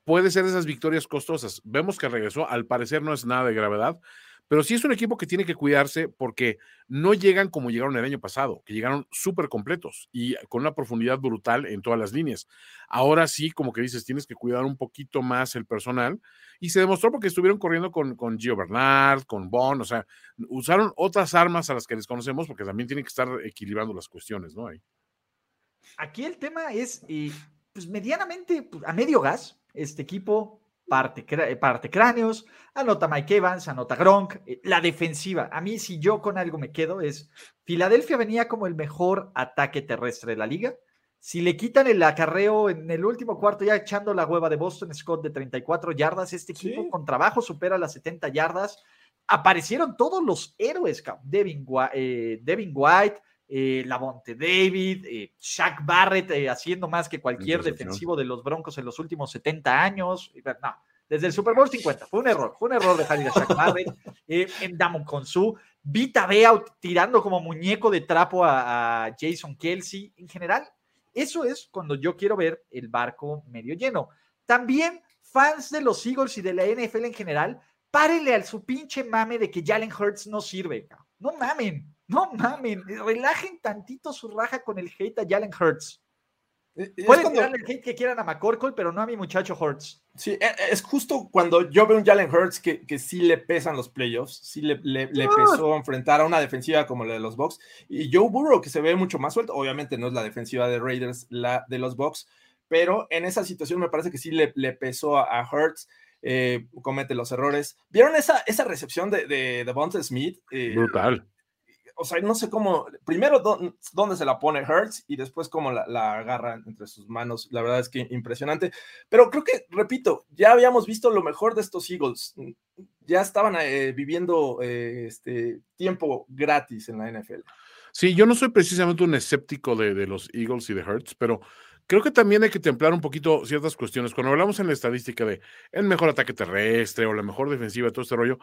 S4: puede ser esas victorias costosas. Vemos que regresó, al parecer no es nada de gravedad, pero sí es un equipo que tiene que cuidarse porque no llegan como llegaron el año pasado, que llegaron súper completos y con una profundidad brutal en todas las líneas. Ahora sí, como que dices, tienes que cuidar un poquito más el personal y se demostró porque estuvieron corriendo con, con Gio Bernard, con Bond, o sea, usaron otras armas a las que les conocemos porque también tienen que estar equilibrando las cuestiones, ¿no? Ahí.
S2: Aquí el tema es, eh, pues medianamente pues, a medio gas, este equipo parte, eh, parte cráneos, anota Mike Evans, anota Gronk, eh, la defensiva. A mí, si yo con algo me quedo, es Filadelfia venía como el mejor ataque terrestre de la liga. Si le quitan el acarreo en el último cuarto, ya echando la hueva de Boston Scott de 34 yardas, este equipo con trabajo supera las 70 yardas. Aparecieron todos los héroes, Devin, eh, Devin White, eh, Lavonte David, eh, Shaq Barrett eh, haciendo más que cualquier defensivo de los Broncos en los últimos 70 años. No, desde el Super Bowl 50. Fue un error, fue un error dejar ir a Shaq Barrett. en Damon Consu, Vita Bea tirando como muñeco de trapo a, a, Jason Kelsey. En general, eso es cuando yo quiero ver el barco medio lleno. También fans de los Eagles y de la NFL en general, párenle al su pinche mame de que Jalen Hurts no sirve. No mamen. No mamen, relajen tantito su raja con el hate a Jalen Hurts. Pueden cuando... el hate que quieran a McCorkle, pero no a mi muchacho Hurts.
S3: Sí, e, e, es justo cuando yo veo un Jalen Hurts que, que sí le pesan los playoffs, sí le, le, le pesó enfrentar a una defensiva como la de los Bucks. Y Joe Burrow, que se ve mucho más suelto, obviamente no es la defensiva de Raiders, la de los Bucks, pero en esa situación me parece que sí le, le pesó a, a Hurts. Eh, comete los errores. ¿Vieron esa, esa recepción de, de, de Smith?
S4: Eh, Brutal
S3: o sea, no sé cómo, primero dónde se la pone Hertz y después cómo la, agarra entre sus manos. La verdad es que impresionante. Pero creo que, repito, ya habíamos visto lo mejor de estos Eagles. Ya estaban eh, viviendo eh, este tiempo gratis en la NFL.
S4: Sí, yo no soy precisamente un escéptico de, de los Eagles y de Hertz, pero creo que también hay que templar un poquito ciertas cuestiones. Cuando hablamos en la estadística de el mejor ataque terrestre o la mejor defensiva, todo este rollo,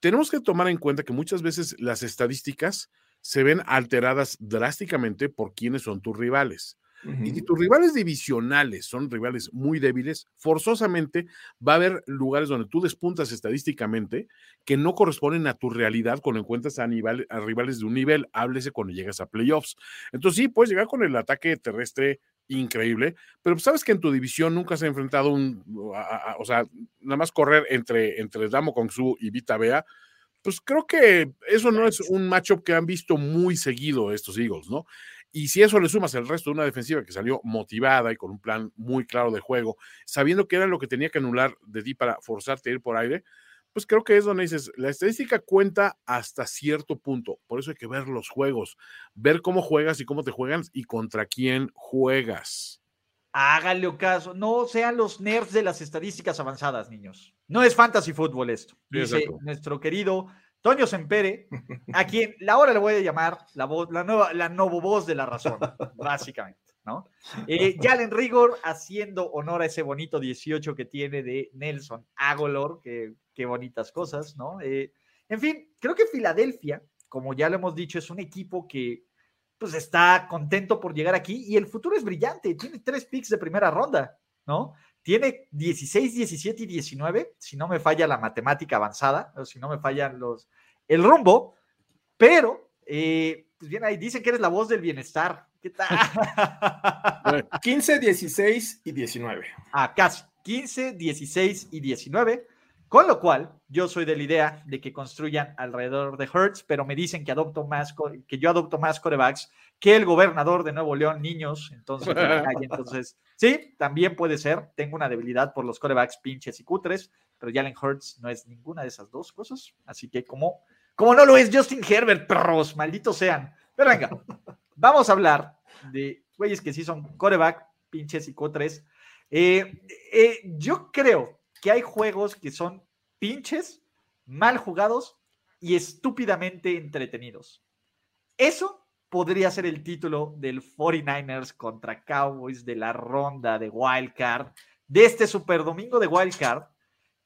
S4: tenemos que tomar en cuenta que muchas veces las estadísticas se ven alteradas drásticamente por quiénes son tus rivales. Y si tus rivales divisionales son rivales muy débiles, forzosamente va a haber lugares donde tú despuntas estadísticamente que no corresponden a tu realidad cuando encuentras a, a rivales de un nivel, háblese cuando llegas a playoffs. Entonces sí, puedes llegar con el ataque terrestre increíble, pero sabes que en tu división nunca se ha enfrentado un, o sea, nada más correr entre, entre Damo Kongsu y Vita Bea, pues creo que eso no es un matchup que han visto muy seguido estos Eagles, ¿no? Y si eso le sumas el resto de una defensiva que salió motivada y con un plan muy claro de juego, sabiendo que era lo que tenía que anular de ti para forzarte a ir por aire, pues creo que es donde dices, la estadística cuenta hasta cierto punto, por eso hay que ver los juegos, ver cómo juegas y cómo te juegan y contra quién juegas.
S2: Háganle caso, no sean los nerds de las estadísticas avanzadas, niños. No es fantasy fútbol esto, dice nuestro querido Toño Sempere, a quien la hora le voy a llamar la voz, la nueva, la nuevo voz de la razón, básicamente. ¿No? Eh, Jalen Rigor haciendo honor a ese bonito 18 que tiene de Nelson Agolor, que qué bonitas cosas, ¿no? Eh, en fin, creo que Filadelfia, como ya lo hemos dicho, es un equipo que pues está contento por llegar aquí y el futuro es brillante, tiene tres picks de primera ronda, ¿no? Tiene 16, 17 y 19, si no me falla la matemática avanzada, o si no me fallan los, el rumbo, pero, eh, pues bien, ahí dicen que eres la voz del bienestar, ¿Qué tal?
S3: 15, 16 y 19.
S2: Ah, casi. 15, 16 y 19. Con lo cual, yo soy de la idea de que construyan alrededor de Hertz, pero me dicen que adopto más, que yo adopto más corebacks que el gobernador de Nuevo León, niños. Entonces, entonces, sí, también puede ser. Tengo una debilidad por los corebacks pinches y cutres, pero Jalen Hurts no es ninguna de esas dos cosas. Así que, como, como no lo es Justin Herbert, perros, malditos sean. Pero venga, Vamos a hablar de güeyes que sí son coreback, pinches y cotres. Eh, eh, yo creo que hay juegos que son pinches, mal jugados y estúpidamente entretenidos. Eso podría ser el título del 49ers contra Cowboys de la ronda de Wildcard, de este super domingo de Wildcard,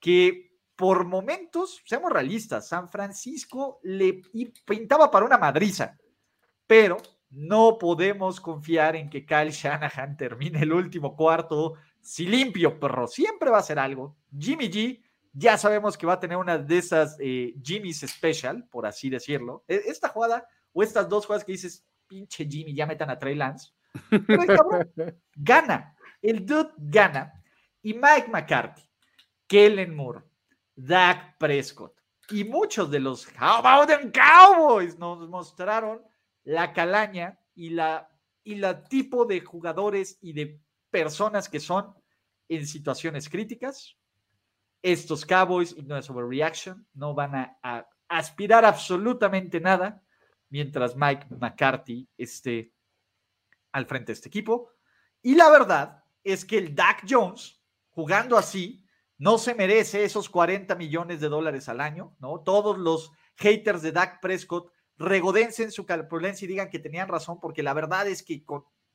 S2: que por momentos, seamos realistas, San Francisco le pintaba para una madriza, pero no podemos confiar en que Kyle Shanahan termine el último cuarto si limpio, perro, siempre va a ser algo. Jimmy G, ya sabemos que va a tener una de esas eh, Jimmy's Special, por así decirlo. E, esta jugada o estas dos jugadas que dices, pinche Jimmy, ya metan a Trey Lance. Pero el cabrón gana. El dude gana. Y Mike McCarthy, Kellen Moore, Dak Prescott y muchos de los How about them Cowboys nos mostraron la calaña y la, y la tipo de jugadores y de personas que son en situaciones críticas. Estos Cowboys, es overreaction, no van a, a aspirar absolutamente nada mientras Mike McCarthy esté al frente de este equipo. Y la verdad es que el Dak Jones, jugando así, no se merece esos 40 millones de dólares al año, ¿no? Todos los haters de Dak Prescott regodencen su calpulencia y digan que tenían razón, porque la verdad es que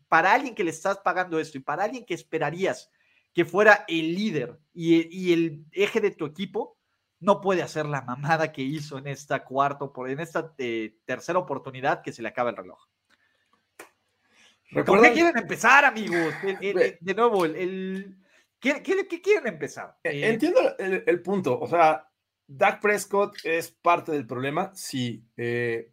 S2: para alguien que le estás pagando esto y para alguien que esperarías que fuera el líder y, el eje de tu equipo, no puede hacer la mamada que hizo en esta cuarto, en esta eh, tercera oportunidad que se le acaba el reloj. ¿Por qué quieren empezar, amigos? de nuevo, el, ¿qué, quieren empezar?
S3: E, eh, entiendo el, punto. O sea, Dak Prescott es parte del problema. Sí, eh,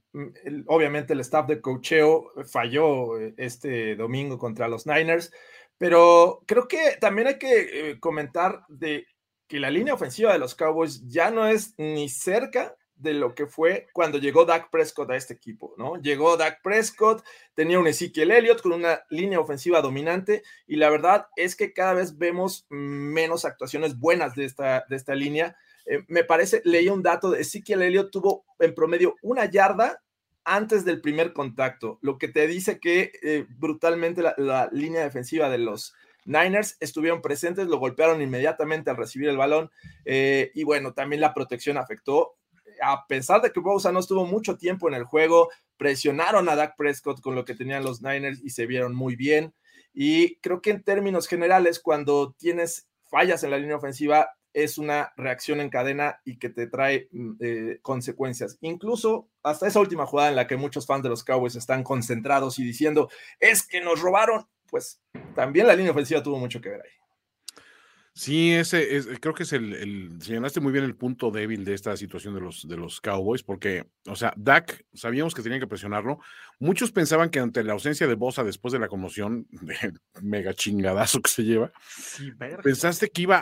S3: obviamente el staff de cocheo falló este domingo contra los Niners, pero creo que también hay que comentar de que la línea ofensiva de los Cowboys ya no es ni cerca de lo que fue cuando llegó Dak Prescott a este equipo, ¿no? Llegó Dak Prescott, tenía un Ezekiel Elliott con una línea ofensiva dominante y la verdad es que cada vez vemos menos actuaciones buenas de esta, de esta línea. Eh, me parece, leí un dato de Ezekiel Elliott tuvo en promedio una yarda antes del primer contacto, lo que te dice que eh, brutalmente la línea defensiva de los Niners estuvieron presentes, lo golpearon inmediatamente al recibir el balón eh, y bueno, también la protección afectó. A pesar de que Bosa no estuvo mucho tiempo en el juego, presionaron a Dak Prescott con lo que tenían los Niners y se vieron muy bien. Y creo que en términos generales, cuando tienes fallas en la línea ofensiva, es una reacción en cadena y que te trae mm, eh, consecuencias. Incluso hasta esa última jugada en la que muchos fans de los Cowboys están concentrados y diciendo, es que nos robaron pues también la línea ofensiva tuvo mucho que ver ahí.
S4: Sí, ese es, creo que es el, el, señalaste muy bien el punto débil de esta situación de los, de los Cowboys, porque, o sea, Dak, sabíamos que tenían que presionarlo. Muchos pensaban que ante la ausencia de Bosa después de la conmoción, de mega chingadazo que se lleva, pensaste que iba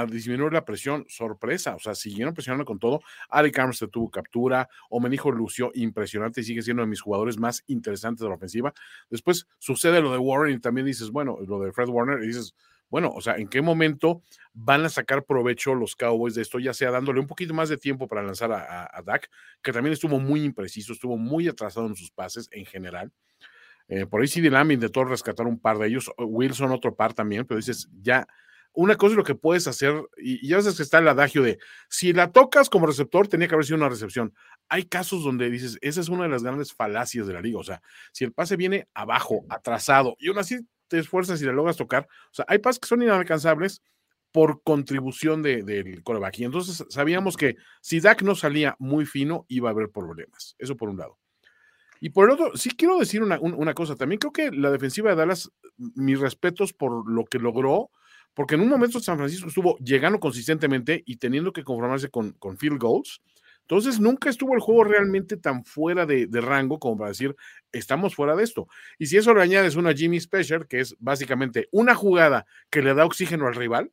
S4: a, disminuir la presión. Sorpresa, o sea, siguieron presionando con todo. Ari se tuvo captura, Omenijo lució impresionante y sigue siendo de mis jugadores más interesantes de la ofensiva. Después sucede lo de Warren y también dices, bueno, lo de Fred Warner, y dices, bueno, o sea, ¿en qué momento van a sacar provecho los Cowboys de esto? Ya sea dándole un poquito más de tiempo para lanzar a, Dak, que también estuvo muy impreciso, estuvo muy atrasado en sus pases en general. Eh, por ahí sí de todo rescatar un par de ellos, Wilson otro par también, pero dices, ya, una cosa es lo que puedes hacer, y, ya sabes que está el adagio de, si la tocas como receptor, tenía que haber sido una recepción. Hay casos donde dices, esa es una de las grandes falacias de la liga, o sea, si el pase viene abajo, atrasado, y aún así te esfuerzas y la logras tocar. O sea, hay pases que son inalcanzables por contribución del de, coreback. Y entonces sabíamos que si Dak no salía muy fino, iba a haber problemas. Eso por un lado. Y por el otro, sí quiero decir una, una cosa. También creo que la defensiva de Dallas, mis respetos por lo que logró, porque en un momento San Francisco estuvo llegando consistentemente y teniendo que conformarse con, con field goals. Entonces nunca estuvo el juego realmente tan fuera de, rango como para decir, estamos fuera de esto. Y si eso le añades una Jimmy Special, que es básicamente una jugada que le da oxígeno al rival.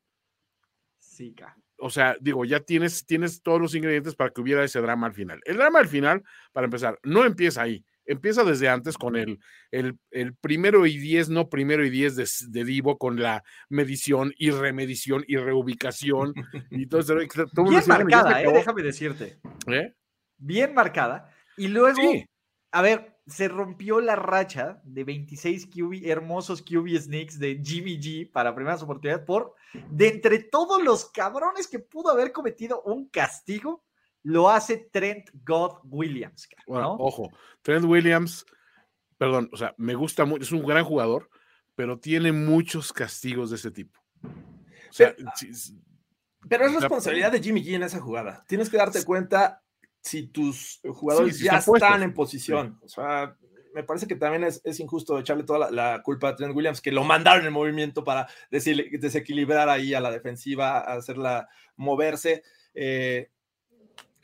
S2: Sí,
S4: o sea, digo, ya tienes, tienes todos los ingredientes para que hubiera ese drama al final. El drama al final, para empezar, no empieza ahí empieza desde antes con el, el, primero y diez, no primero y diez de, Divo, con la medición y remedición y reubicación. y todo, eso.
S2: Bien marcada, eh, déjame decirte. ¿Eh? Bien marcada. Y luego, a ver, se rompió la racha de 26 QB, hermosos QB sneaks de Jimmy G para primeras oportunidades por, de entre todos los cabrones que pudo haber cometido un castigo, lo hace Trent God Williams.
S4: ojo, Trent Williams, perdón, o sea, me gusta mucho, es un gran jugador, pero tiene muchos castigos de ese tipo.
S3: pero, es responsabilidad de Jimmy G en esa jugada. Tienes que darte cuenta si tus jugadores ya están en posición. O sea, me parece que también es, es injusto echarle toda la, la, culpa a Trent Williams, que lo mandaron en movimiento para desequilibrar ahí a la defensiva, hacerla moverse. Eh,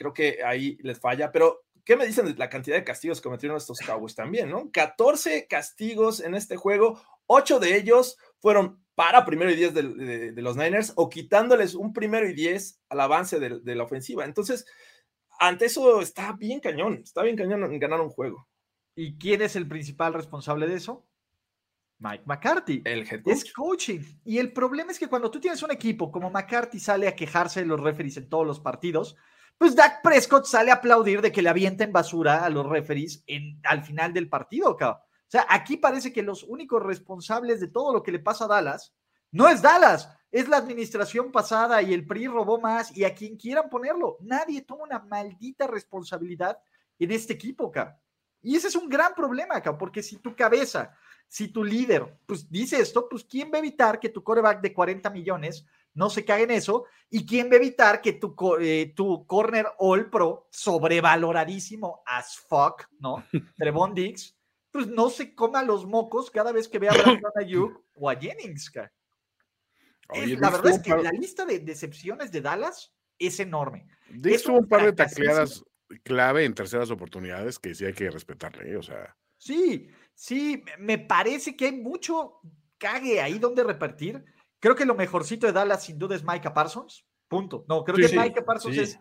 S3: creo que ahí les falla, pero ¿qué me dicen de la cantidad de castigos que cometieron estos Cowboys también, no? 14 castigos en este juego, 8 de ellos fueron para primero y 10 de, de, de, los Niners o quitándoles un primero y 10 al avance de, de, la ofensiva. Entonces, ante eso está bien cañón, está bien cañón en ganar un juego.
S2: ¿Y quién es el principal responsable de eso? Mike McCarthy.
S3: El head coach.
S2: Es coaching. Y el problema es que cuando tú tienes un equipo como McCarthy sale a quejarse de los referees en todos los partidos, pues Dak Prescott sale a aplaudir de que le avienten basura a los referees en, al final del partido, cabrón. O sea, aquí parece que los únicos responsables de todo lo que le pasa a Dallas no es Dallas, es la administración pasada y el PRI robó más y a quien quieran ponerlo. Nadie toma una maldita responsabilidad en este equipo, cabrón. Y ese es un gran problema, cabrón, porque si tu cabeza, si tu líder, pues dice esto, pues ¿quién va a evitar que tu coreback de 40 millones no se cague en eso? ¿Y quién va a evitar que tu, eh, tu corner all pro, sobrevaloradísimo as fuck, ¿no? Trevon Diggs, pues no se coma los mocos cada vez que vea a Brandon Ayuk o a Jennings. Oye, la verdad es que par... la lista de decepciones de Dallas es enorme.
S4: Diggs tuvo un par de tacleadas clave en terceras oportunidades que sí hay que respetarle, ¿eh? o sea.
S2: Sí, sí, me parece que hay mucho cague ahí donde repartir. Creo que lo mejorcito de Dallas sin duda es Micah Parsons. Punto. No, creo sí, que sí, Micah Parsons sí. es,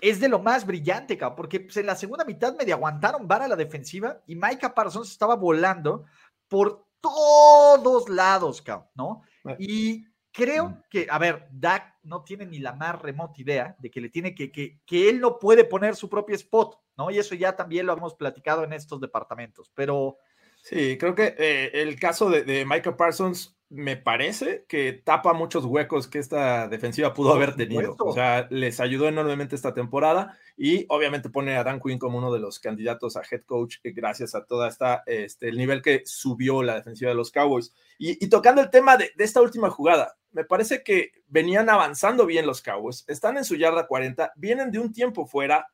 S2: es, de lo más brillante, cabrón, porque pues, en la segunda mitad medio aguantaron vara la defensiva y Micah Parsons estaba volando por todos lados, cabrón, ¿no? Y creo que, a ver, Dak no tiene ni la más remota idea de que le tiene que, que, que él no puede poner su propio spot, ¿no? Y eso ya también lo hemos platicado en estos departamentos, pero...
S3: Sí, creo que eh, el caso de, de, Michael Parsons me parece que tapa muchos huecos que esta defensiva pudo haber tenido. O sea, les ayudó enormemente esta temporada y obviamente pone a Dan Quinn como uno de los candidatos a head coach gracias a toda esta, este, el nivel que subió la defensiva de los Cowboys. Y, y tocando el tema de, de, esta última jugada, me parece que venían avanzando bien los Cowboys, están en su yarda 40, vienen de un tiempo fuera.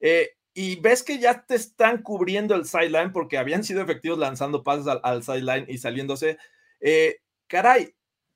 S3: Eh, y ves que ya te están cubriendo el sideline porque habían sido efectivos lanzando pases al, al sideline y saliéndose. Eh, caray,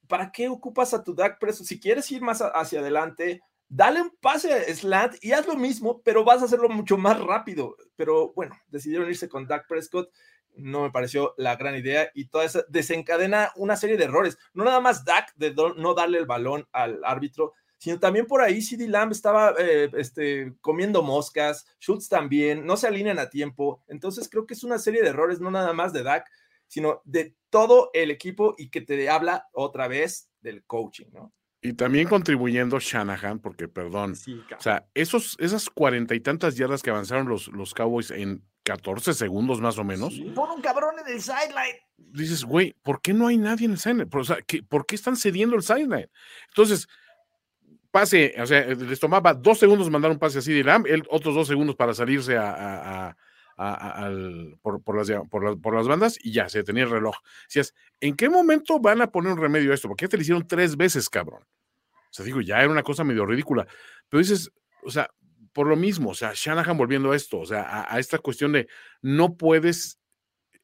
S3: ¿para qué ocupas a tu Dak Prescott? Si quieres ir más hacia adelante, dale un pase a slant y haz lo mismo, pero vas a hacerlo mucho más rápido. Pero bueno, decidieron irse con Dak Prescott. No me pareció la gran idea y toda esa desencadena una serie de errores. No nada más Dak de no darle el balón al árbitro, sino también por ahí CD Lamb estaba eh, este, comiendo moscas, Schultz también, no se alinean a tiempo. Entonces creo que es una serie de errores, no nada más de Dak, sino de todo el equipo y que te habla otra vez del coaching, ¿no?
S4: Y también contribuyendo Shanahan, porque perdón, sí, o sea, esos, esas cuarenta y tantas yardas que avanzaron los, los Cowboys en 14 segundos más o menos.
S2: Sí. Pon un cabrón en el sideline.
S4: Dices, güey, ¿por qué no hay nadie en el sideline? O sea, ¿qué, ¿por qué están cediendo el sideline? Entonces, pase, o sea, les tomaba dos segundos mandar un pase así de Lamb, él otros dos segundos para salirse a, a, a, al, por, las, por, las, bandas y ya, se tenía el reloj. Decías, ¿en qué momento van a poner un remedio a esto? Porque ya te lo hicieron tres veces, cabrón. O sea, digo, ya era una cosa medio ridícula. Pero dices, o sea, por lo mismo, o sea, Shanahan volviendo a esto, o sea, a, esta cuestión de no puedes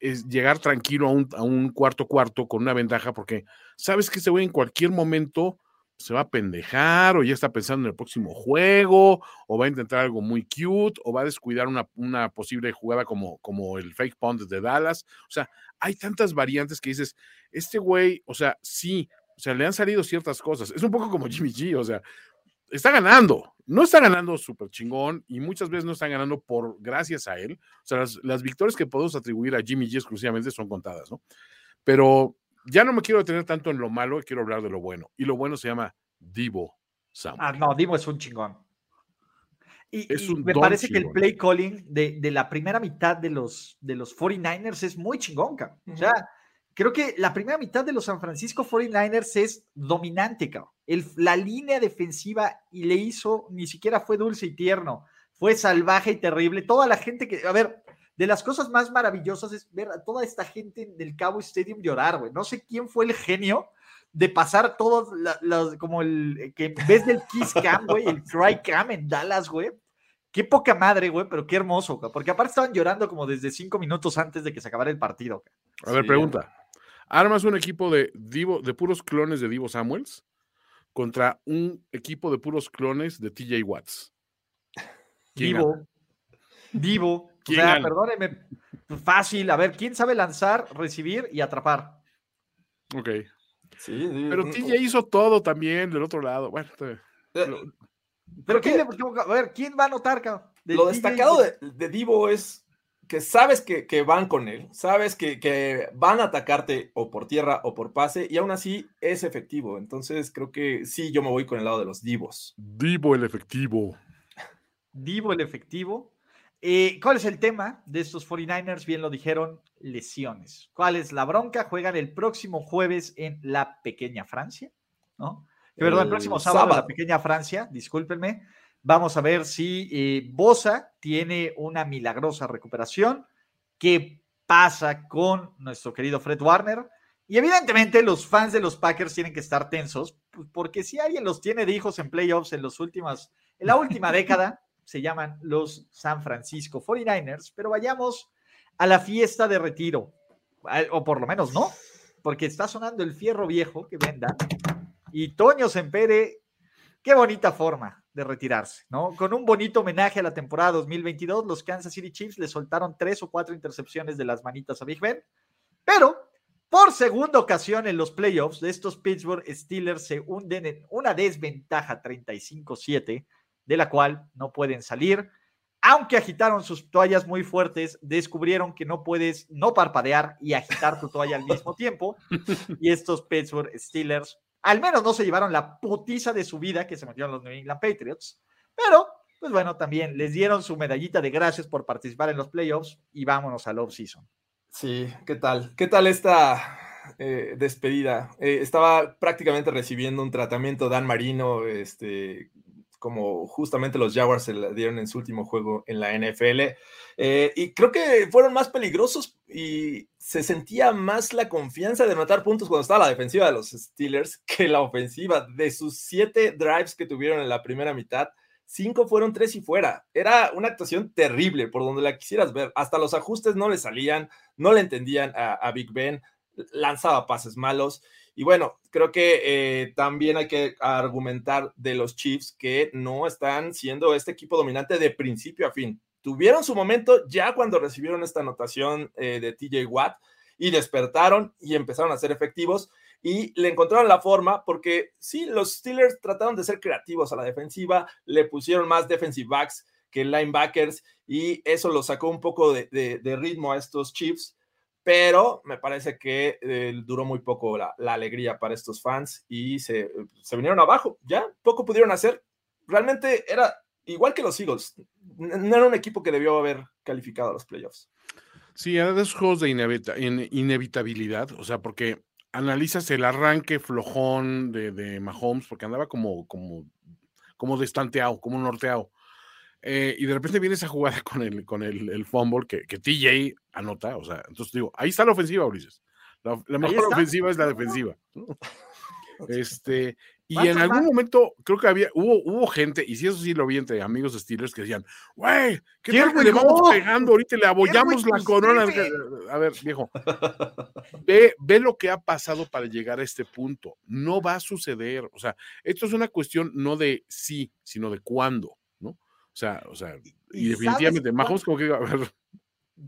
S4: es llegar tranquilo a un, cuarto cuarto con una ventaja porque sabes que ese güey en cualquier momento se va a pendejar o ya está pensando en el próximo juego o va a intentar algo muy cute o va a descuidar una, una posible jugada como, como el fake punt de Dallas. O sea, hay tantas variantes que dices, este güey, o sea, sí, o sea, le han salido ciertas cosas. Es un poco como Jimmy G, o sea, está ganando, no está ganando súper chingón y muchas veces no están ganando por gracias a él. O sea, las, las victorias que podemos atribuir a Jimmy G exclusivamente son contadas, ¿no? Pero ya no me quiero detener tanto en lo malo, quiero hablar de lo bueno. Y lo bueno se llama Divo Samuel.
S2: Ah, no, Divo es un chingón. Y, es un y me parece chingón. que el play calling de, de, la primera mitad de los, de los 49ers es muy chingón, cabrón. Uh -huh. O sea, creo que la primera mitad de los San Francisco 49ers es dominante, cabrón. El, la línea defensiva y le hizo, ni siquiera fue dulce y tierno, fue salvaje y terrible. Toda la gente que, a ver, de las cosas más maravillosas es ver a toda esta gente del Cabo Stadium llorar, güey. No sé quién fue el genio de pasar todos los, como el que ves del Kiss Cam, güey, el Cry Cam en Dallas, güey. Qué poca madre, güey, pero qué hermoso, ca, porque aparte estaban llorando como desde cinco minutos antes de que se acabara el partido.
S4: A ver,
S3: Sí.
S4: pregunta. ¿Armas un equipo de, Divo, de puros clones de Divo Samuels contra un equipo de puros clones de TJ Watts? ¿Quién
S2: Divo.
S4: gana?
S2: Divo. O
S4: ¿Quién
S2: sea, perdóneme. Fácil. A ver, ¿quién sabe lanzar, recibir y atrapar?
S4: Ok.
S3: Sí, sí,
S4: Pero TJ hizo todo también del otro lado. Bueno,
S3: eh,
S4: lo-
S2: Pero ¿quién le- a ver, ¿quién va a anotar, cabrón? De
S3: Lo destacado de, de Divo es que sabes que, que van con él, sabes que, que van a atacarte o por tierra o por pase, y aún así es efectivo. Entonces creo que sí, yo me voy con el lado de los Divos.
S4: Divo el efectivo.
S2: Divo el efectivo. Eh, ¿Cuál es el tema de estos 49ers? Bien lo dijeron, lesiones. ¿Cuál es la bronca? Juegan el próximo jueves en la pequeña Francia, ¿no? Eh, Perdón, el
S3: El
S2: próximo sábado, en la pequeña Francia, discúlpenme. Vamos a ver si eh, Bosa tiene una milagrosa recuperación. ¿Qué pasa con nuestro querido Fred Warner? Y evidentemente los fans de los Packers tienen que estar tensos, pues, porque si alguien los tiene de hijos en playoffs en los últimas, en la última década, se llaman los San Francisco 49ers, pero vayamos a la fiesta de retiro, o por lo menos no, porque está sonando el fierro viejo que venda, y Toño Sempere, qué bonita forma de retirarse, ¿no? Con un bonito homenaje a la temporada 2022, los Kansas City Chiefs le soltaron tres o cuatro intercepciones de las manitas a Big Ben, pero por segunda ocasión en los playoffs de estos Pittsburgh Steelers se hunden en una desventaja 35-7, de la cual no pueden salir. Aunque agitaron sus toallas muy fuertes, descubrieron que no puedes no parpadear y agitar tu toalla al mismo tiempo. Y estos Pittsburgh Steelers, al menos no se llevaron la putiza de su vida que se metieron los New England Patriots. Pero, pues bueno, también les dieron su medallita de gracias por participar en los playoffs y vámonos al off-season.
S3: Sí, ¿qué tal? ¿Qué tal esta eh, despedida? Eh, estaba prácticamente recibiendo un tratamiento Dan Marino, este, como justamente los Jaguars se la dieron en su último juego en la NFL. Eh, y creo que fueron más peligrosos y se sentía más la confianza de anotar puntos cuando estaba la defensiva de los Steelers que la ofensiva. De sus siete drives que tuvieron en la primera mitad, cinco fueron tres y fuera. Era una actuación terrible por donde la quisieras ver. Hasta los ajustes no le salían, no le entendían a, a Big Ben, lanzaba pases malos. Y bueno, creo que eh, también hay que argumentar de los Chiefs que no están siendo este equipo dominante de principio a fin. Tuvieron su momento ya cuando recibieron esta anotación eh, de TJ Watt y despertaron y empezaron a ser efectivos y le encontraron la forma porque sí, los Steelers trataron de ser creativos a la defensiva, le pusieron más defensive backs que linebackers y eso lo sacó un poco de, ritmo a estos Chiefs pero me parece que eh, duró muy poco la, alegría para estos fans y se, se, vinieron abajo. Ya poco pudieron hacer. Realmente era igual que los Eagles. No era un equipo que debió haber calificado a los playoffs.
S4: Sí, era de esos juegos de inevita in inevitabilidad. O sea, porque analizas el arranque flojón de, de Mahomes, porque andaba como, como, como destanteado, como norteado. Eh, y de repente viene esa jugada con el, con el, el fumble que, que, TJ anota. O sea, entonces digo, ahí está la ofensiva, Ulises. La, la mejor ofensiva es la defensiva. Este, y en algún momento creo que había, hubo, hubo gente, y si eso sí lo vi entre amigos de Steelers que decían, güey, ¿qué tal que le vamos pegando ahorita y le abollamos la corona? A ver, viejo, ve, ve lo que ha pasado para llegar a este punto. No va a suceder. O sea, esto es una cuestión no de sí, sino de cuándo. O sea, o sea, y, y definitivamente, Mahomes como que a ver.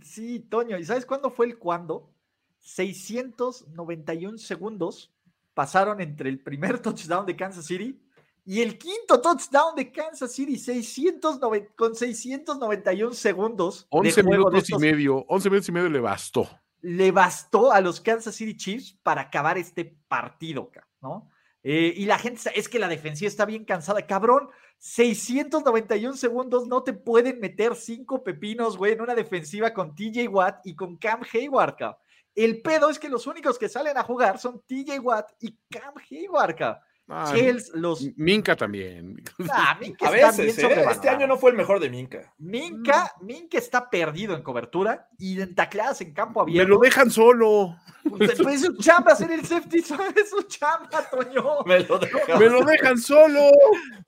S2: Sí, Toño, ¿y sabes cuándo fue el cuándo? 691 segundos pasaron entre el primer touchdown de Kansas City y el quinto touchdown de Kansas City, 690, con 691 segundos.
S4: 11 minutos estos, y medio, 11 minutos y medio le bastó.
S2: Le bastó a los Kansas City Chiefs para acabar este partido, ¿no? Eh, y la gente, es que la defensiva está bien cansada, cabrón. 691 segundos, no te pueden meter cinco pepinos, güey, en una defensiva con TJ Watt y con Cam Hayward. El pedo es que los únicos que salen a jugar son TJ Watt y Cam Hayward.
S4: Ah,
S2: Kells, los.
S4: Minka también.
S2: Ah, Minka
S3: A
S2: está bien
S3: veces, ¿eh? este año no fue el mejor de Minka.
S2: Minka, Minka está perdido en cobertura y en tacleadas en campo
S4: Me
S2: abierto.
S4: lo dejan solo.
S2: Pues, pues, es su chamba hacer el safety, es su chamba, Toño.
S3: Me lo deja.
S4: Me lo dejan solo.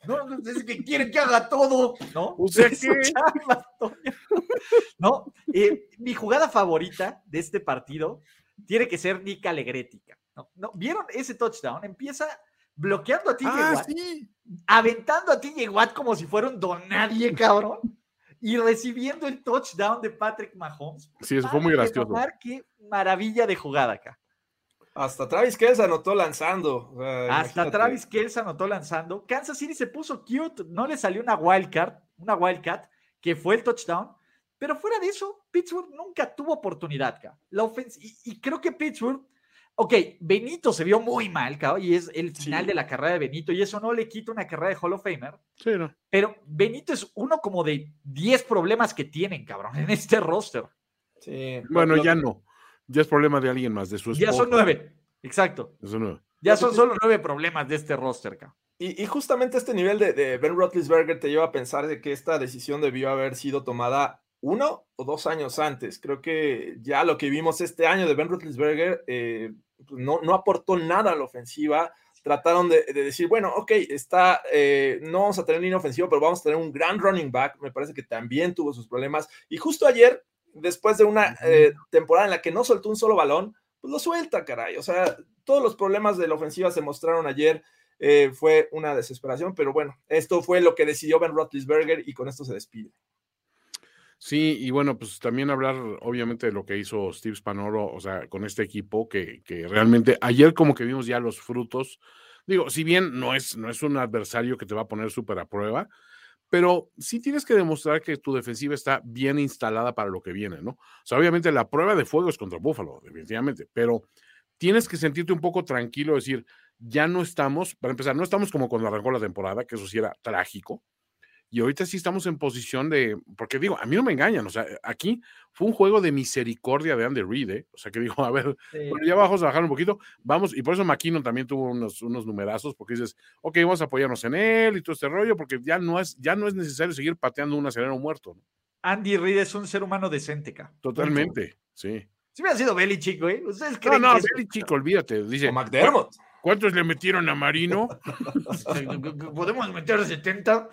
S2: No, es que quieren que haga todo, ¿no?
S4: O sea
S2: Es
S4: que-
S2: chamba, Toño. No, eh, mi jugada favorita de este partido tiene que ser Nick Alegrética. ¿no? ¿No? ¿Vieron ese touchdown? Empieza bloqueando a TJ
S4: Ah,
S2: Watt,
S4: sí.
S2: aventando a TJ Watt como si fuera un don nadie, cabrón. Y recibiendo el touchdown de Patrick Mahomes.
S4: Sí, eso fue muy gracioso.
S2: Qué maravilla de jugada acá.
S3: Hasta Travis Kells anotó lanzando.
S2: Hasta
S3: imagínate.
S2: Travis Kelce anotó lanzando. Kansas City se puso cute. No le salió una wildcard, una wildcat, que fue el touchdown. Pero fuera de eso, Pittsburgh nunca tuvo oportunidad. ca. La ofens- y, y creo que Pittsburgh. Ok, Benito se vio muy mal, cabrón, y es el final
S3: Sí.
S2: de la carrera de Benito, y eso no le quita una carrera de Hall of Famer.
S4: Sí, no.
S2: Pero Benito es uno como de 10 problemas que tienen, cabrón, en este roster.
S3: Sí.
S4: Bueno, ya no. Ya es problema de alguien más, de su esposa.
S2: Ya son nueve. Exacto.
S4: Eso no.
S2: Ya son solo nueve problemas de este roster, cabrón.
S3: Y, y justamente este nivel de, de Ben Roethlisberger te lleva a pensar de que esta decisión debió haber sido tomada uno o dos años antes. Creo que ya lo que vimos este año de Ben Roethlisberger eh, pues no, no aportó nada a la ofensiva. Trataron de, de decir, bueno, ok, está, eh, no vamos a tener línea ofensiva, pero vamos a tener un gran running back. Me parece que también tuvo sus problemas. Y justo ayer, después de una eh, temporada en la que no soltó un solo balón, pues lo suelta, caray. O sea, todos los problemas de la ofensiva se mostraron ayer. Eh, fue una desesperación, pero bueno, esto fue lo que decidió Ben Roethlisberger y con esto se despide.
S4: Sí, y bueno, pues también hablar obviamente de lo que hizo Steve Spanoro, o sea, con este equipo que, que realmente ayer como que vimos ya los frutos. Digo, si bien no es, no es un adversario que te va a poner súper a prueba, pero sí tienes que demostrar que tu defensiva está bien instalada para lo que viene, ¿no? O sea, obviamente la prueba de fuego es contra Buffalo, definitivamente, pero tienes que sentirte un poco tranquilo, decir, ya no estamos, para empezar, no estamos como cuando arrancó la temporada, que eso sí era trágico, y ahorita sí estamos en posición de, porque digo, a mí no me engañan, o sea, aquí fue un juego de misericordia de Andy Reid, ¿eh? o sea, que dijo, a ver, bueno, ya vamos a bajar un poquito, vamos, y por eso McKinnon también tuvo unos, unos numerazos, porque dices, ok, vamos a apoyarnos en él y todo este rollo, porque ya no es, ya no es necesario seguir pateando un acelero muerto, ¿no?
S2: Andy Reid es un ser humano decente, cabrón.
S4: Totalmente, sí.
S2: Si hubiera sido Belichick, güey. ¿Ustedes
S4: No,
S2: creen
S4: no,
S2: que eso-
S4: chico, olvídate, dice,
S3: O McDermott.
S4: ¿Cuántos le metieron a Marino?
S2: ¿Podemos meter 70?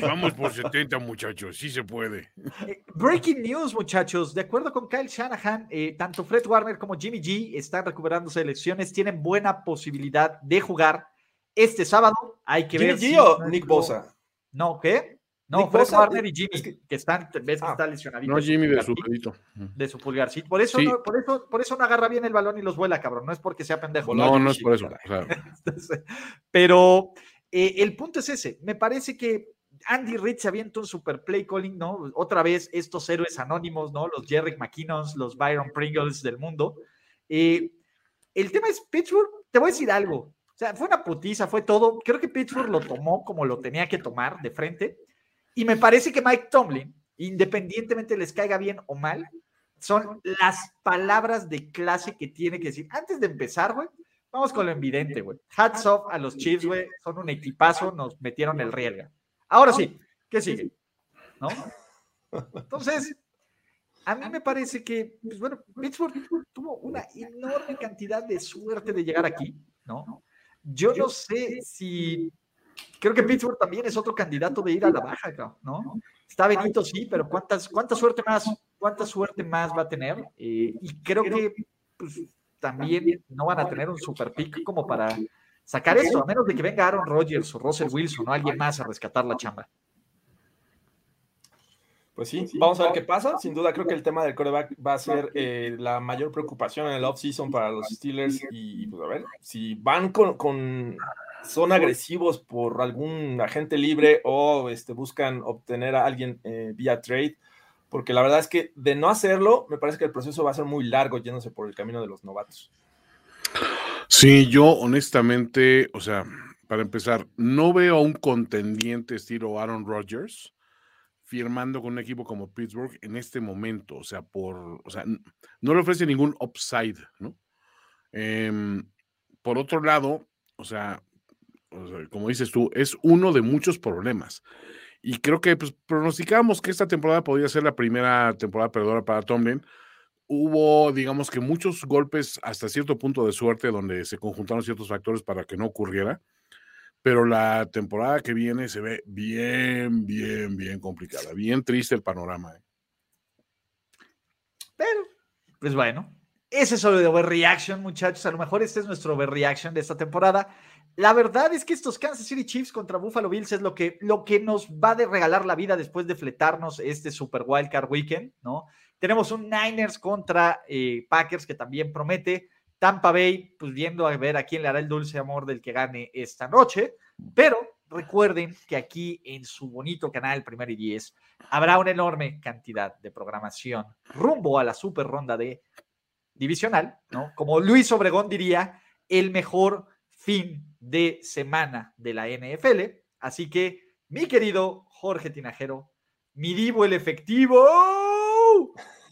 S4: Vamos por 70, muchachos, sí se puede.
S2: Eh, Breaking news, muchachos. De acuerdo con Kyle Shanahan, eh, tanto Fred Warner como Jimmy G están recuperándose de lesiones. Tienen buena posibilidad de jugar este sábado. Hay que
S3: ¿Jimmy
S2: ver.
S3: G
S2: si
S3: o Nick Bosa?
S2: No, ¿qué? No,
S3: Nick
S2: Fred
S3: Bosa,
S2: Warner
S3: eh,
S2: y Jimmy,
S3: es que-
S2: que están, ves que
S3: Ah.
S2: está lesionadito.
S4: No, Jimmy de su
S2: pulgarcito,
S4: dedito.
S2: de su pulgar, sí. Por eso,
S4: Sí.
S2: no, por, eso, por eso no agarra bien el balón y los vuela, cabrón. No es porque sea pendejo.
S4: No, no
S3: Jimmy
S4: es por eso.
S2: Entonces, Pero eh, el punto es ese. Me parece que Andy Reid se avienta un super play calling, ¿no? Otra vez estos héroes anónimos, ¿no? Los Jerry McKinnons, los Byron Pringles del mundo. Eh, el tema es Pittsburgh, te voy a decir algo. O sea, fue una putiza, fue todo. Creo que Pittsburgh lo tomó como lo tenía que tomar de frente. Y me parece que Mike Tomlin, independientemente les caiga bien o mal, son las palabras de clase que tiene que decir. Antes de empezar, güey, vamos con lo evidente, güey. Hats off a los Chiefs, güey. Son un equipazo, nos metieron el rielga. Ahora sí, ¿qué sigue? ¿No? Entonces, a mí me parece que, pues bueno, Pittsburgh tuvo una enorme cantidad de suerte de llegar aquí, ¿no? Yo no sé si. Creo que Pittsburgh también es otro candidato de ir a la baja, ¿no? Está Benito, sí, pero ¿cuántas, cuánta suerte más, cuánta suerte más va a tener? Eh, y creo que pues, también no van a tener un super pick como para sacar esto, a menos de que venga Aaron Rodgers o Russell Wilson o alguien más a rescatar la chamba.
S3: Pues sí, vamos a ver qué pasa. Sin duda, creo que el tema del coreback va a ser eh, la mayor preocupación en el off-season para los Steelers. Y pues a ver, si van con- son agresivos por algún agente libre o este, buscan obtener a alguien eh, vía trade, porque la verdad es que de no hacerlo, me parece que el proceso va a ser muy largo yéndose por el camino de los novatos.
S4: Sí, yo honestamente, o sea, para empezar, no veo a un contendiente estilo Aaron Rodgers firmando con un equipo como Pittsburgh en este momento, o sea, por, o sea, no le ofrece ningún upside, ¿no? Em, por otro lado, o sea, Como dices tú, es uno de muchos problemas. Y creo que pues, pronosticábamos que esta temporada podría ser la primera temporada perdedora para Tomlin. Hubo, digamos que muchos golpes hasta cierto punto de suerte donde se conjuntaron ciertos factores para que no ocurriera. Pero la temporada que viene se ve bien, bien, bien complicada. Bien triste el panorama. ¿eh?
S2: Pero, pues bueno, ese es solo de overreaction, muchachos. A lo mejor este es nuestro overreaction de esta temporada. La verdad es que estos Kansas City Chiefs contra Buffalo Bills es lo que, lo que nos va a regalar la vida después de fletarnos este Super Wildcard Weekend, ¿no? Tenemos un Niners contra eh, Packers que también promete. Tampa Bay, pues viendo a ver a quién le hará el dulce amor del que gane esta noche. Pero recuerden que aquí en su bonito canal Primero y Diez habrá una enorme cantidad de programación rumbo a la super ronda de divisional, ¿no? Como Luis Obregón diría, el mejor fin de semana de la NFL. Así que, mi querido Jorge Tinajero, mi divo el efectivo,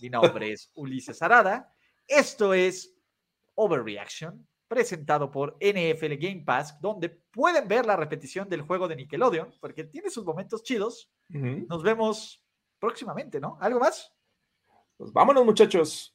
S2: mi nombre es Ulises Arada. Esto es Overreaction, presentado por NFL Game Pass, donde pueden ver la repetición del juego de Nickelodeon, porque tiene sus momentos chidos. Nos vemos próximamente, ¿no? ¿Algo más?
S3: Pues vámonos, muchachos.